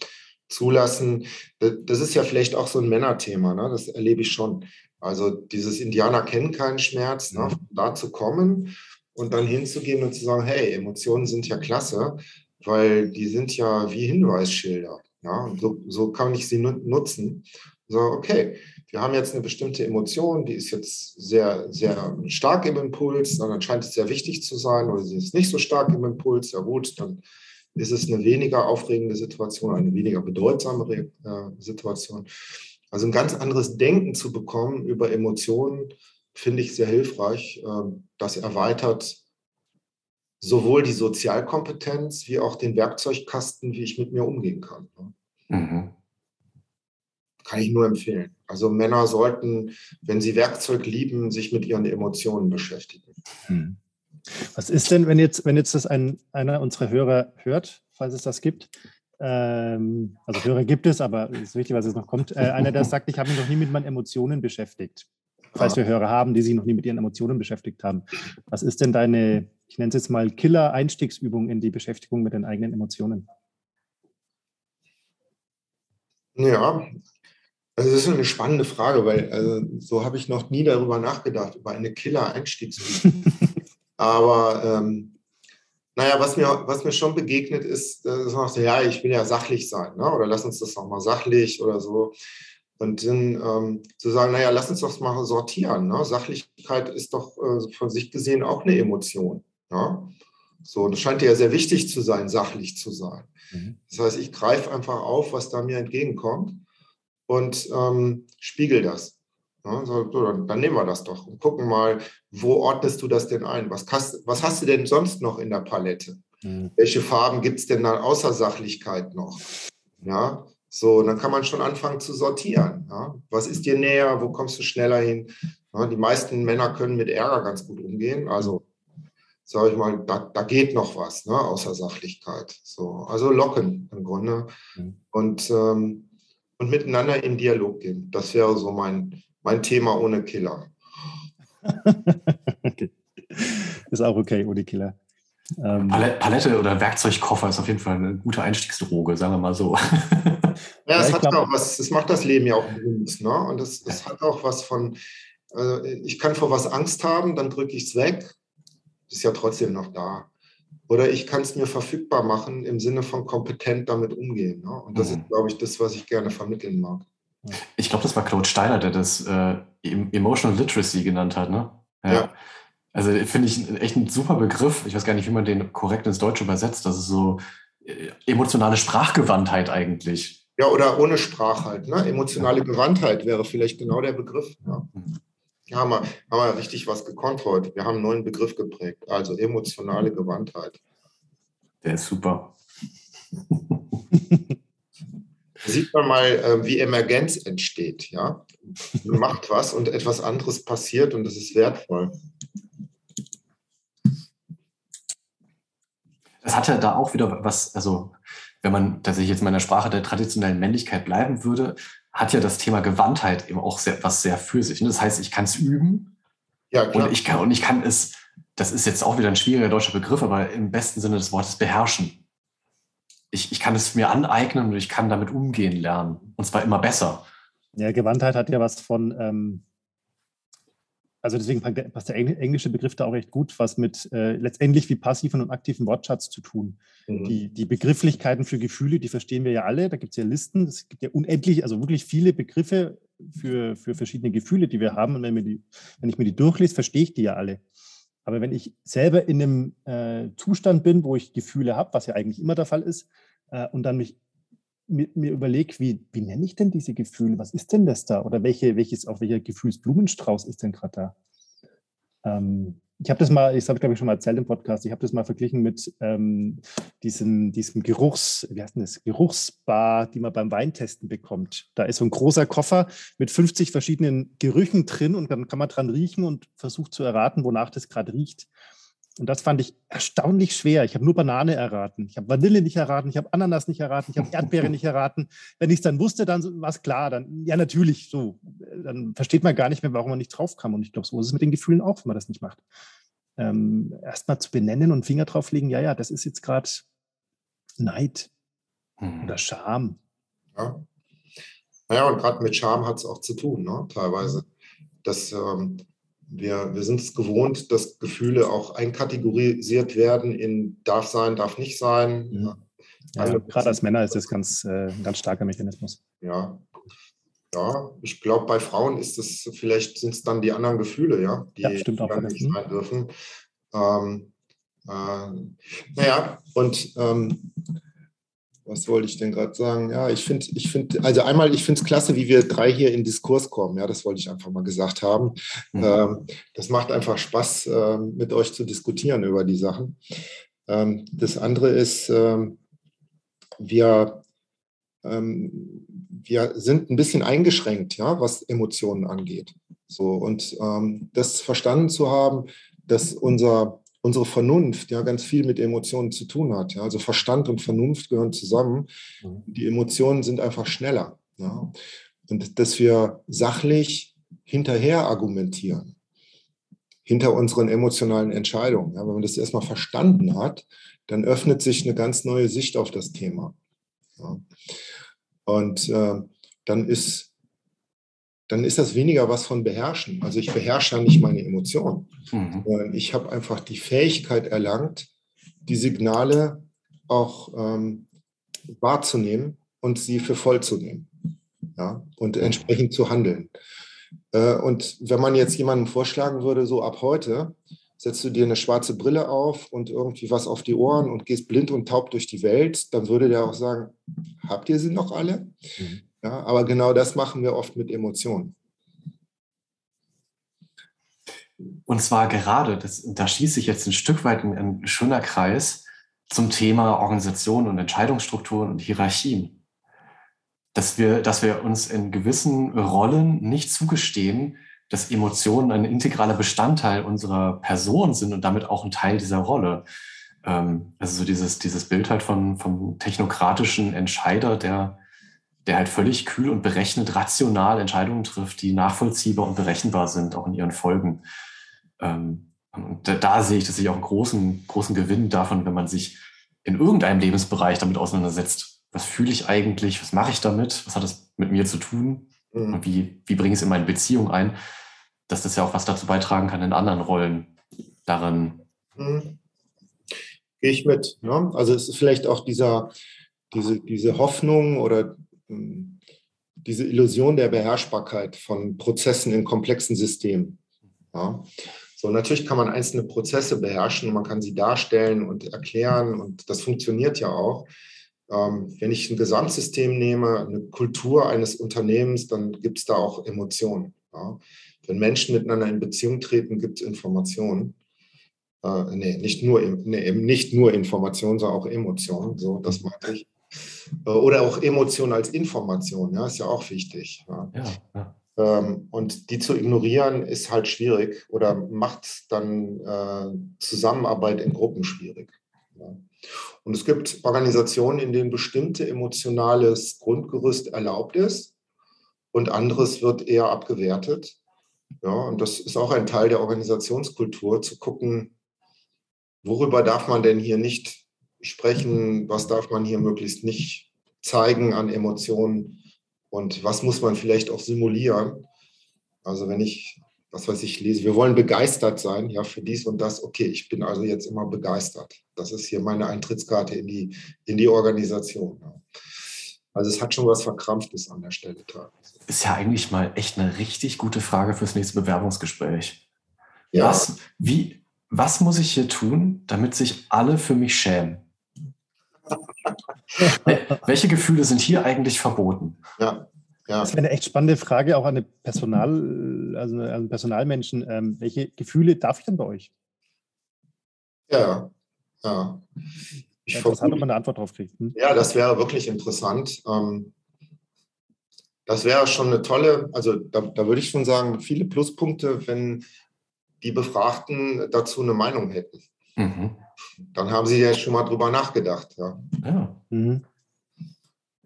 zulassen. Das ist ja vielleicht auch so ein Männerthema, ne? das erlebe ich schon. Also dieses Indianer kennen keinen Schmerz, ne? da zu kommen und dann hinzugehen und zu sagen, hey, Emotionen sind ja klasse, weil die sind ja wie Hinweisschilder. Ja? So, so kann ich sie nutzen. So, okay, wir haben jetzt eine bestimmte Emotion, die ist jetzt sehr, sehr stark im Impuls, dann scheint es sehr wichtig zu sein, oder sie ist nicht so stark im Impuls, ja gut, dann ist es eine weniger aufregende Situation, eine weniger bedeutsame äh, Situation. Also ein ganz anderes Denken zu bekommen über Emotionen, finde ich sehr hilfreich. Äh, das erweitert sowohl die Sozialkompetenz wie auch den Werkzeugkasten, wie ich mit mir umgehen kann. Ne? Mhm. Kann ich nur empfehlen. Also Männer sollten, wenn sie Werkzeug lieben, sich mit ihren Emotionen beschäftigen. Hm. Was ist denn, wenn jetzt, wenn jetzt das ein, einer unserer Hörer hört, falls es das gibt, ähm, also Hörer gibt es, aber es ist wichtig, was jetzt noch kommt. Äh, einer, der sagt, ich habe mich noch nie mit meinen Emotionen beschäftigt. Falls wir Hörer haben, die sich noch nie mit ihren Emotionen beschäftigt haben. Was ist denn deine, ich nenne es jetzt mal Killer-Einstiegsübung in die Beschäftigung mit den eigenen Emotionen? Ja, also das ist eine spannende Frage, weil also, so habe ich noch nie darüber nachgedacht, über eine Killer-Einstiegsübung. Aber ähm, naja, was mir, was mir schon begegnet ist, äh, sagt, ja, ich will ja sachlich sein, ne? oder lass uns das nochmal sachlich oder so. Und dann ähm, zu sagen, naja, lass uns das mal sortieren. Ne? Sachlichkeit ist doch äh, von sich gesehen auch eine Emotion. Ja? So, das scheint ja sehr wichtig zu sein, sachlich zu sein. Mhm. Das heißt, ich greife einfach auf, was da mir entgegenkommt und ähm, spiegel das. Ja, so, dann, dann, nehmen wir das doch und gucken mal, wo ordnest du das denn ein? Was hast, was hast du denn sonst noch in der Palette? Mhm. Welche Farben gibt es denn dann außer Sachlichkeit noch? Ja, so, dann kann man schon anfangen zu sortieren. Ja? Was ist dir näher? Wo kommst du schneller hin? Ja, die meisten Männer können mit Ärger ganz gut umgehen. Also, sage ich mal, da, da, geht noch was, ne? außer Sachlichkeit. So, also locken im Grunde. Mhm. Und ähm, und miteinander in Dialog gehen. Das wäre so mein, mein Thema ohne Killer. okay. Ist auch okay ohne Killer. Ähm, Palette oder Werkzeugkoffer ist auf jeden Fall eine gute Einstiegsdroge, sagen wir mal so. ja, es, hat glaub, auch was, es macht das Leben ja auch bunt. Ne? Und es, es hat auch was von, also ich kann vor was Angst haben, dann drücke ich es weg. Ist ja trotzdem noch da. Oder ich kann es mir verfügbar machen im Sinne von kompetent damit umgehen. Ne? Und das mhm. ist, glaube ich, das, was ich gerne vermitteln mag. Ich glaube, das war Claude Steiner, der das äh, Emotional Literacy genannt hat. Ne? Ja. ja. Also finde ich echt ein super Begriff. Ich weiß gar nicht, wie man den korrekt ins Deutsche übersetzt. Das ist so äh, emotionale Sprachgewandtheit eigentlich. Ja, oder ohne Sprach halt. Ne? Emotionale Gewandtheit wäre vielleicht genau der Begriff. Ja. Mhm. Ja, haben wir, haben wir richtig was gekonnt heute. Wir haben einen neuen Begriff geprägt, also emotionale Gewandtheit. Der ist super. sieht man mal, äh, wie Emergenz entsteht. Ja? Man macht was und etwas anderes passiert und das ist wertvoll. Das hat ja da auch wieder was, also wenn man tatsächlich jetzt in meiner Sprache der traditionellen Männlichkeit bleiben würde, hat ja das Thema Gewandtheit eben auch sehr, was sehr für sich. Ne? Das heißt, ich kann es üben ja, klar. und ich kann und ich kann es, das ist jetzt auch wieder ein schwieriger deutscher Begriff, aber im besten Sinne des Wortes beherrschen. Ich, ich kann es mir aneignen und ich kann damit umgehen lernen. Und zwar immer besser. Ja, Gewandtheit hat ja was von, ähm, also deswegen passt der englische Begriff da auch recht gut, was mit äh, letztendlich wie passiven und aktiven Wortschatz zu tun. Mhm. Die, die Begrifflichkeiten für Gefühle, die verstehen wir ja alle. Da gibt es ja Listen. Es gibt ja unendlich, also wirklich viele Begriffe für, für verschiedene Gefühle, die wir haben. Und wenn, die, wenn ich mir die durchlese, verstehe ich die ja alle. Aber wenn ich selber in einem äh, Zustand bin, wo ich Gefühle habe, was ja eigentlich immer der Fall ist, äh, und dann mich mir, mir überlege, wie, wie nenne ich denn diese Gefühle? Was ist denn das da? Oder welche, welches, auch welcher Gefühlsblumenstrauß ist denn gerade da? Ähm, ich habe das mal, ich habe glaube ich schon mal erzählt im Podcast, ich habe das mal verglichen mit ähm, diesem, diesem Geruchs, wie heißt denn das, Geruchsbar, die man beim Weintesten bekommt. Da ist so ein großer Koffer mit 50 verschiedenen Gerüchen drin und dann kann man dran riechen und versucht zu erraten, wonach das gerade riecht. Und das fand ich erstaunlich schwer. Ich habe nur Banane erraten. Ich habe Vanille nicht erraten. Ich habe Ananas nicht erraten. Ich habe Erdbeere nicht erraten. Wenn ich es dann wusste, dann war es klar. Dann, ja, natürlich, so. Dann versteht man gar nicht mehr, warum man nicht drauf kam. Und ich glaube, so ist es mit den Gefühlen auch, wenn man das nicht macht. Ähm, Erstmal zu benennen und Finger drauflegen, ja, ja, das ist jetzt gerade Neid hm. oder Scham. Ja. Naja, und gerade mit Scham hat es auch zu tun, ne? teilweise. Das, ähm, wir, wir sind es gewohnt, dass Gefühle auch einkategorisiert werden in darf sein, darf nicht sein. Ja. Ja, also, gerade als Männer ist das ganz, äh, ein ganz starker Mechanismus. Ja, ja ich glaube, bei Frauen ist es vielleicht sind es dann die anderen Gefühle, ja, die ja, auch, dann nicht sein dürfen. Ähm, äh, naja, und ähm, was wollte ich denn gerade sagen? Ja, ich finde, ich finde, also einmal, ich finde es klasse, wie wir drei hier in Diskurs kommen. Ja, das wollte ich einfach mal gesagt haben. Mhm. Ähm, das macht einfach Spaß, äh, mit euch zu diskutieren über die Sachen. Ähm, das andere ist, ähm, wir, ähm, wir sind ein bisschen eingeschränkt, ja, was Emotionen angeht. So, und ähm, das verstanden zu haben, dass unser unsere Vernunft ja ganz viel mit Emotionen zu tun hat. Ja. Also Verstand und Vernunft gehören zusammen. Mhm. Die Emotionen sind einfach schneller. Ja. Und dass wir sachlich hinterher argumentieren, hinter unseren emotionalen Entscheidungen. Ja. Wenn man das erstmal verstanden hat, dann öffnet sich eine ganz neue Sicht auf das Thema. Und äh, dann ist dann ist das weniger was von beherrschen. Also ich beherrsche ja nicht meine Emotionen. Mhm. Ich habe einfach die Fähigkeit erlangt, die Signale auch ähm, wahrzunehmen und sie für voll zu nehmen. Ja, und entsprechend zu handeln. Äh, und wenn man jetzt jemandem vorschlagen würde, so ab heute, setzt du dir eine schwarze Brille auf und irgendwie was auf die Ohren und gehst blind und taub durch die Welt, dann würde der auch sagen, habt ihr sie noch alle? Mhm. Ja, aber genau das machen wir oft mit Emotionen. Und zwar gerade, das, da schließt sich jetzt ein Stück weit ein, ein schöner Kreis zum Thema Organisation und Entscheidungsstrukturen und Hierarchien. Dass wir, dass wir uns in gewissen Rollen nicht zugestehen, dass Emotionen ein integraler Bestandteil unserer Person sind und damit auch ein Teil dieser Rolle. Ähm, also so dieses, dieses Bild halt von, vom technokratischen Entscheider, der der halt völlig kühl und berechnet, rational Entscheidungen trifft, die nachvollziehbar und berechenbar sind, auch in ihren Folgen. Ähm, und da, da sehe ich tatsächlich auch einen großen, großen Gewinn davon, wenn man sich in irgendeinem Lebensbereich damit auseinandersetzt. Was fühle ich eigentlich? Was mache ich damit? Was hat das mit mir zu tun? Mhm. Und wie, wie bringe ich es in meine Beziehung ein? Dass das ja auch was dazu beitragen kann in anderen Rollen darin. Mhm. Gehe ich mit. Ne? Also es ist vielleicht auch dieser, diese, diese Hoffnung oder diese Illusion der Beherrschbarkeit von Prozessen in komplexen Systemen. Ja. So, natürlich kann man einzelne Prozesse beherrschen, man kann sie darstellen und erklären und das funktioniert ja auch. Ähm, wenn ich ein Gesamtsystem nehme, eine Kultur eines Unternehmens, dann gibt es da auch Emotionen. Ja. Wenn Menschen miteinander in Beziehung treten, gibt es Informationen. Äh, nee, nicht nur, nee, nicht nur Informationen, sondern auch Emotionen. So, das meinte ich. Äh, oder auch Emotionen als Information, ja, ist ja auch wichtig. Ja. Ja, ja. Ähm, und die zu ignorieren ist halt schwierig oder macht dann äh, Zusammenarbeit in Gruppen schwierig. Ja. Und es gibt Organisationen, in denen bestimmte emotionales Grundgerüst erlaubt ist und anderes wird eher abgewertet. Ja, und das ist auch ein Teil der Organisationskultur, zu gucken, worüber darf man denn hier nicht sprechen, was darf man hier möglichst nicht zeigen an Emotionen und was muss man vielleicht auch simulieren. Also wenn ich, was weiß ich, lese, wir wollen begeistert sein, ja, für dies und das, okay, ich bin also jetzt immer begeistert. Das ist hier meine Eintrittskarte in die, in die Organisation. Ja. Also es hat schon was Verkrampftes an der Stelle. Ist ja eigentlich mal echt eine richtig gute Frage fürs nächste Bewerbungsgespräch. Ja. Was, wie, was muss ich hier tun, damit sich alle für mich schämen? Welche Gefühle sind hier eigentlich verboten? Ja. Ja. Das wäre eine echt spannende Frage auch an eine Personal, also an Personalmenschen. Ähm, welche Gefühle darf ich denn bei euch? Ja, ja. Ich interessant, ob man eine Antwort drauf kriegt. Hm? Ja, das wäre wirklich interessant. Ähm, das wäre schon eine tolle, also da, da würde ich schon sagen, viele Pluspunkte, wenn die Befragten dazu eine Meinung hätten. Mhm. Dann haben Sie ja schon mal drüber nachgedacht. Ja. ja. Mhm.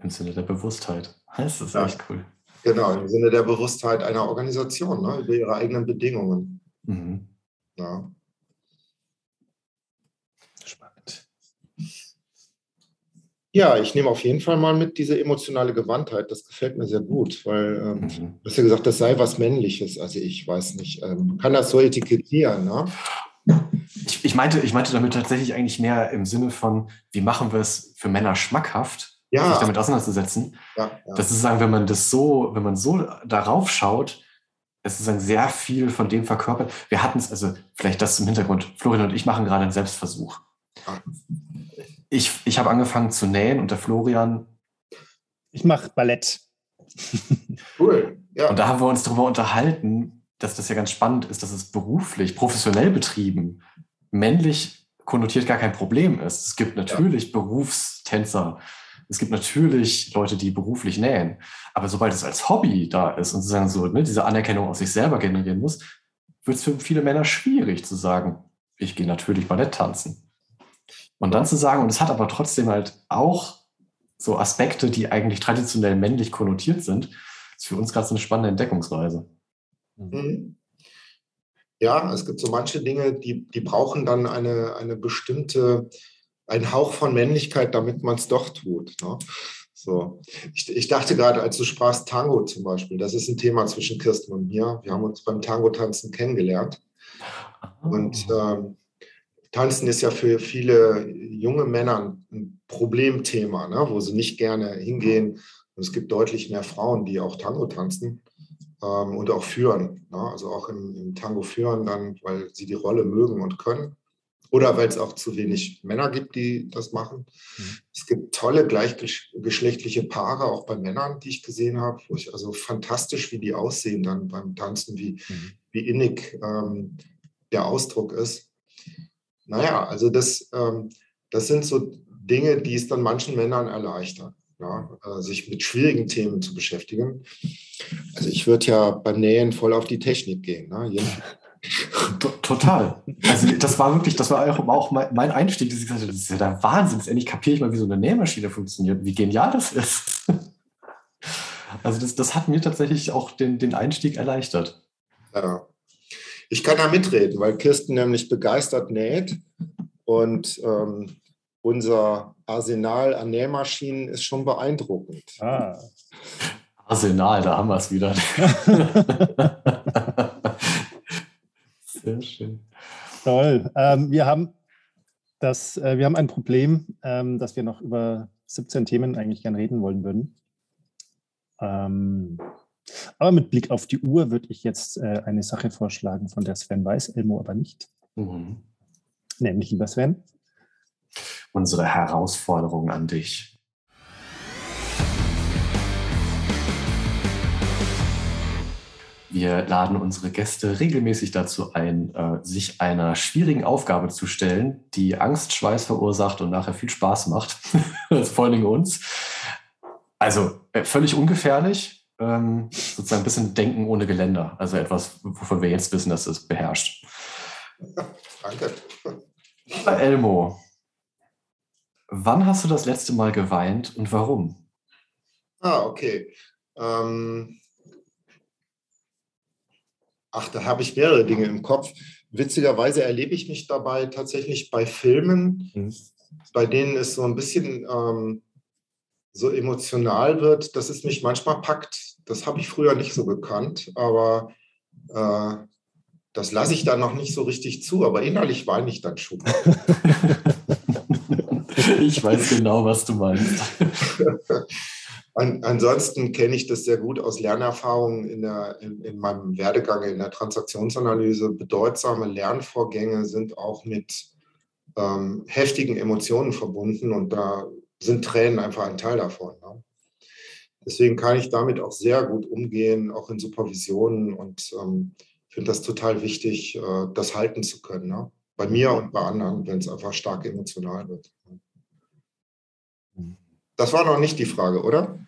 Im Sinne der Bewusstheit. Das ist ja. echt cool. Genau, im Sinne der Bewusstheit einer Organisation, ne, über ihre eigenen Bedingungen. Mhm. Ja. Spannend. Ja, ich nehme auf jeden Fall mal mit diese emotionale Gewandtheit. Das gefällt mir sehr gut, weil ähm, mhm. du hast ja gesagt, das sei was Männliches. Also ich weiß nicht, ähm, kann das so etikettieren. Ne? Ich, ich, meinte, ich meinte damit tatsächlich eigentlich mehr im Sinne von, wie machen wir es für Männer schmackhaft, ja. sich damit auseinanderzusetzen. Ja, ja. Das ist sagen, wenn man das so, wenn man so darauf schaut, es ist dann sehr viel von dem verkörpert. Wir hatten es, also vielleicht das zum Hintergrund. Florian und ich machen gerade einen Selbstversuch. Ich, ich habe angefangen zu nähen und der Florian. Ich mache Ballett. Cool. Ja. Und da haben wir uns darüber unterhalten, dass das ja ganz spannend ist, dass es beruflich, professionell betrieben, männlich konnotiert gar kein Problem ist. Es gibt natürlich ja. Berufstänzer, es gibt natürlich Leute, die beruflich nähen. Aber sobald es als Hobby da ist und sozusagen so ne, diese Anerkennung aus sich selber generieren muss, wird es für viele Männer schwierig zu sagen, ich gehe natürlich Ballett tanzen. Und dann zu sagen, und es hat aber trotzdem halt auch so Aspekte, die eigentlich traditionell männlich konnotiert sind, ist für uns gerade so eine spannende Entdeckungsreise. Mhm. Ja, es gibt so manche Dinge, die, die brauchen dann eine, eine bestimmte, einen Hauch von Männlichkeit, damit man es doch tut. Ne? So. Ich, ich, dachte gerade, als du sprachst Tango zum Beispiel, das ist ein Thema zwischen Kirsten und mir. Wir haben uns beim Tango-Tanzen kennengelernt. Und ähm, Tanzen ist ja für viele junge Männer ein Problemthema, ne? wo sie nicht gerne hingehen. Und es gibt deutlich mehr Frauen, die auch Tango tanzen ähm, und auch führen. Ne? Also auch im, im, Tango führen dann, weil sie die Rolle mögen und können. Oder weil es auch zu wenig Männer gibt, die das machen. Mhm. Es gibt tolle gleichgeschlechtliche Paare, auch bei Männern, die ich gesehen habe. Wo ich, also fantastisch, wie die aussehen dann beim Tanzen, wie, mhm. wie innig ähm, der Ausdruck ist. Naja, also das, ähm, das sind so Dinge, die es dann manchen Männern erleichtern ja, äh, sich mit schwierigen Themen zu beschäftigen. Also ich würde ja beim Nähen voll auf die Technik gehen. Ne? Total. Also das war wirklich, das war auch mein Einstieg, dass ich gesagt habe, das ist ja der Wahnsinn. Endlich kapiere ich mal, wie so eine Nähmaschine funktioniert, wie genial das ist. Also das, das hat mir tatsächlich auch den, den Einstieg erleichtert. Ja. Ich kann da mitreden, weil Kirsten nämlich begeistert näht und ähm, unser Arsenal an Nähmaschinen ist schon beeindruckend. Ah. Arsenal, da haben wir es wieder. Sehr schön. Toll. Ähm, wir, haben das, äh, wir haben ein Problem, ähm, dass wir noch über 17 Themen eigentlich gern reden wollen würden. Ähm, aber mit Blick auf die Uhr würde ich jetzt äh, eine Sache vorschlagen, von der Sven weiß, Elmo aber nicht. Mhm. Nämlich, lieber Sven, unsere Herausforderung an dich. Wir laden unsere Gäste regelmäßig dazu ein, äh, sich einer schwierigen Aufgabe zu stellen, die Angst, Schweiß verursacht und nachher viel Spaß macht. Vor allen Dingen uns. Also äh, völlig ungefährlich, ähm, sozusagen ein bisschen Denken ohne Geländer. Also etwas, wovon wir jetzt wissen, dass es beherrscht. Danke. Elmo, Wann hast du das letzte Mal geweint und warum? Ah, okay. Ähm Ach, da habe ich mehrere Dinge im Kopf. Witzigerweise erlebe ich mich dabei tatsächlich bei Filmen, mhm. bei denen es so ein bisschen ähm, so emotional wird, dass es mich manchmal packt. Das habe ich früher nicht so gekannt, aber äh, das lasse ich dann noch nicht so richtig zu. Aber innerlich weine ich dann schon. ich weiß genau, was du meinst. An, ansonsten kenne ich das sehr gut aus Lernerfahrungen in, der, in, in, meinem Werdegang in der Transaktionsanalyse. Bedeutsame Lernvorgänge sind auch mit ähm, heftigen Emotionen verbunden und da sind Tränen einfach ein Teil davon. Ne? Deswegen kann ich damit auch sehr gut umgehen, auch in Supervisionen und ähm, finde das total wichtig, äh, das halten zu können. Ne? Bei mir und bei anderen, wenn es einfach stark emotional wird. Das war noch nicht die Frage, oder?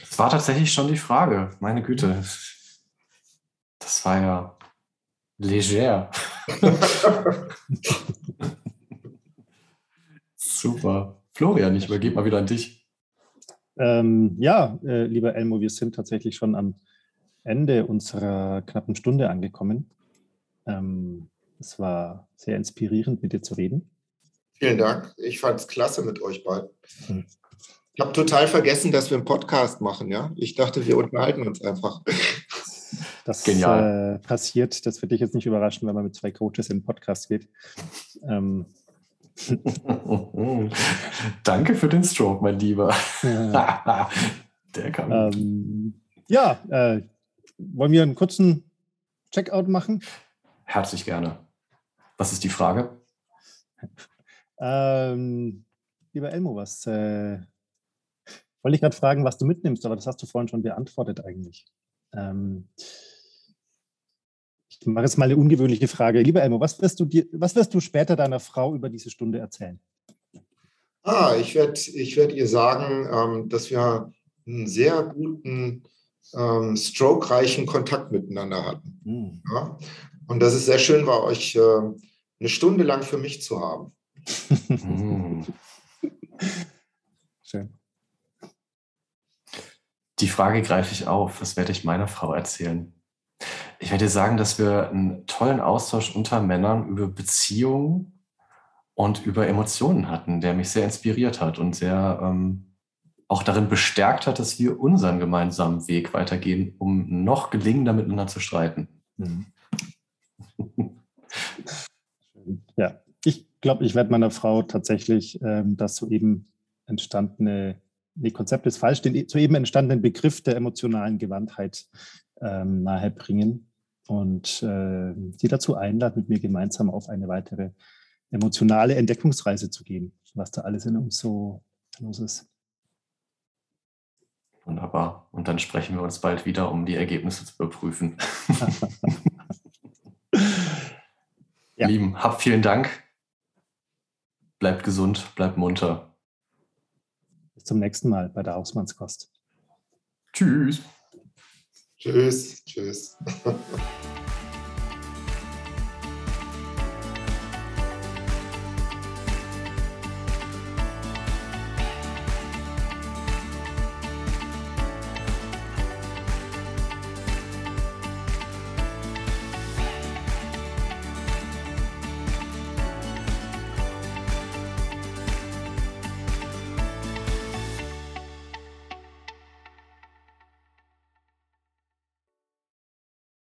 Das war tatsächlich schon die Frage. Meine Güte. Das war ja leger. Super. Florian, ich übergebe mal wieder an dich. Ähm, ja, äh, lieber Elmo, wir sind tatsächlich schon am Ende unserer knappen Stunde angekommen. Ähm, es war sehr inspirierend, mit dir zu reden. Vielen Dank. Ich fand es klasse mit euch beiden. Hm. Ich habe total vergessen, dass wir einen Podcast machen, ja. Ich dachte, wir unterhalten uns einfach. Das Genial. Äh, passiert, das wird dich jetzt nicht überraschen, wenn man mit zwei Coaches in den Podcast geht. Ähm. Danke für den Stroke, mein Lieber. Ja, Der kam. Ähm, ja, äh, wollen wir einen kurzen Checkout machen? Herzlich gerne. Was ist die Frage? Ähm, lieber Elmo, was äh, wollte ich gerade fragen, was du mitnimmst, aber das hast du vorhin schon beantwortet eigentlich. Ähm, ich mache jetzt mal eine ungewöhnliche Frage. Lieber Elmo, was wirst du, dir, was wirst du später deiner Frau über diese Stunde erzählen? Ah, ich werde ich werd ihr sagen, ähm, dass wir einen sehr guten, ähm, stroke-reichen Kontakt miteinander hatten. Mhm. Ja? Und dass es sehr schön war, euch äh, eine Stunde lang für mich zu haben. Mm. Schön. Die Frage greife ich auf. Was werde ich meiner Frau erzählen? Ich werde sagen, dass wir einen tollen Austausch unter Männern über Beziehungen und über Emotionen hatten, der mich sehr inspiriert hat und sehr ähm, auch darin bestärkt hat, dass wir unseren gemeinsamen Weg weitergehen, um noch gelingender miteinander zu streiten. Mhm. Ja, glaube, ich werde meiner Frau tatsächlich ähm, das soeben entstandene, nee, Konzept ist falsch, den soeben entstandenen Begriff der emotionalen Gewandtheit ähm, nahebringen und äh, sie dazu einladen, mit mir gemeinsam auf eine weitere emotionale Entdeckungsreise zu gehen, was da alles in uns so los ist. Wunderbar. Und dann sprechen wir uns bald wieder, um die Ergebnisse zu überprüfen. ja. Lieben, habt vielen Dank. Bleibt gesund, bleibt munter. Bis zum nächsten Mal bei der Hausmannskost. Tschüss. Tschüss. Tschüss.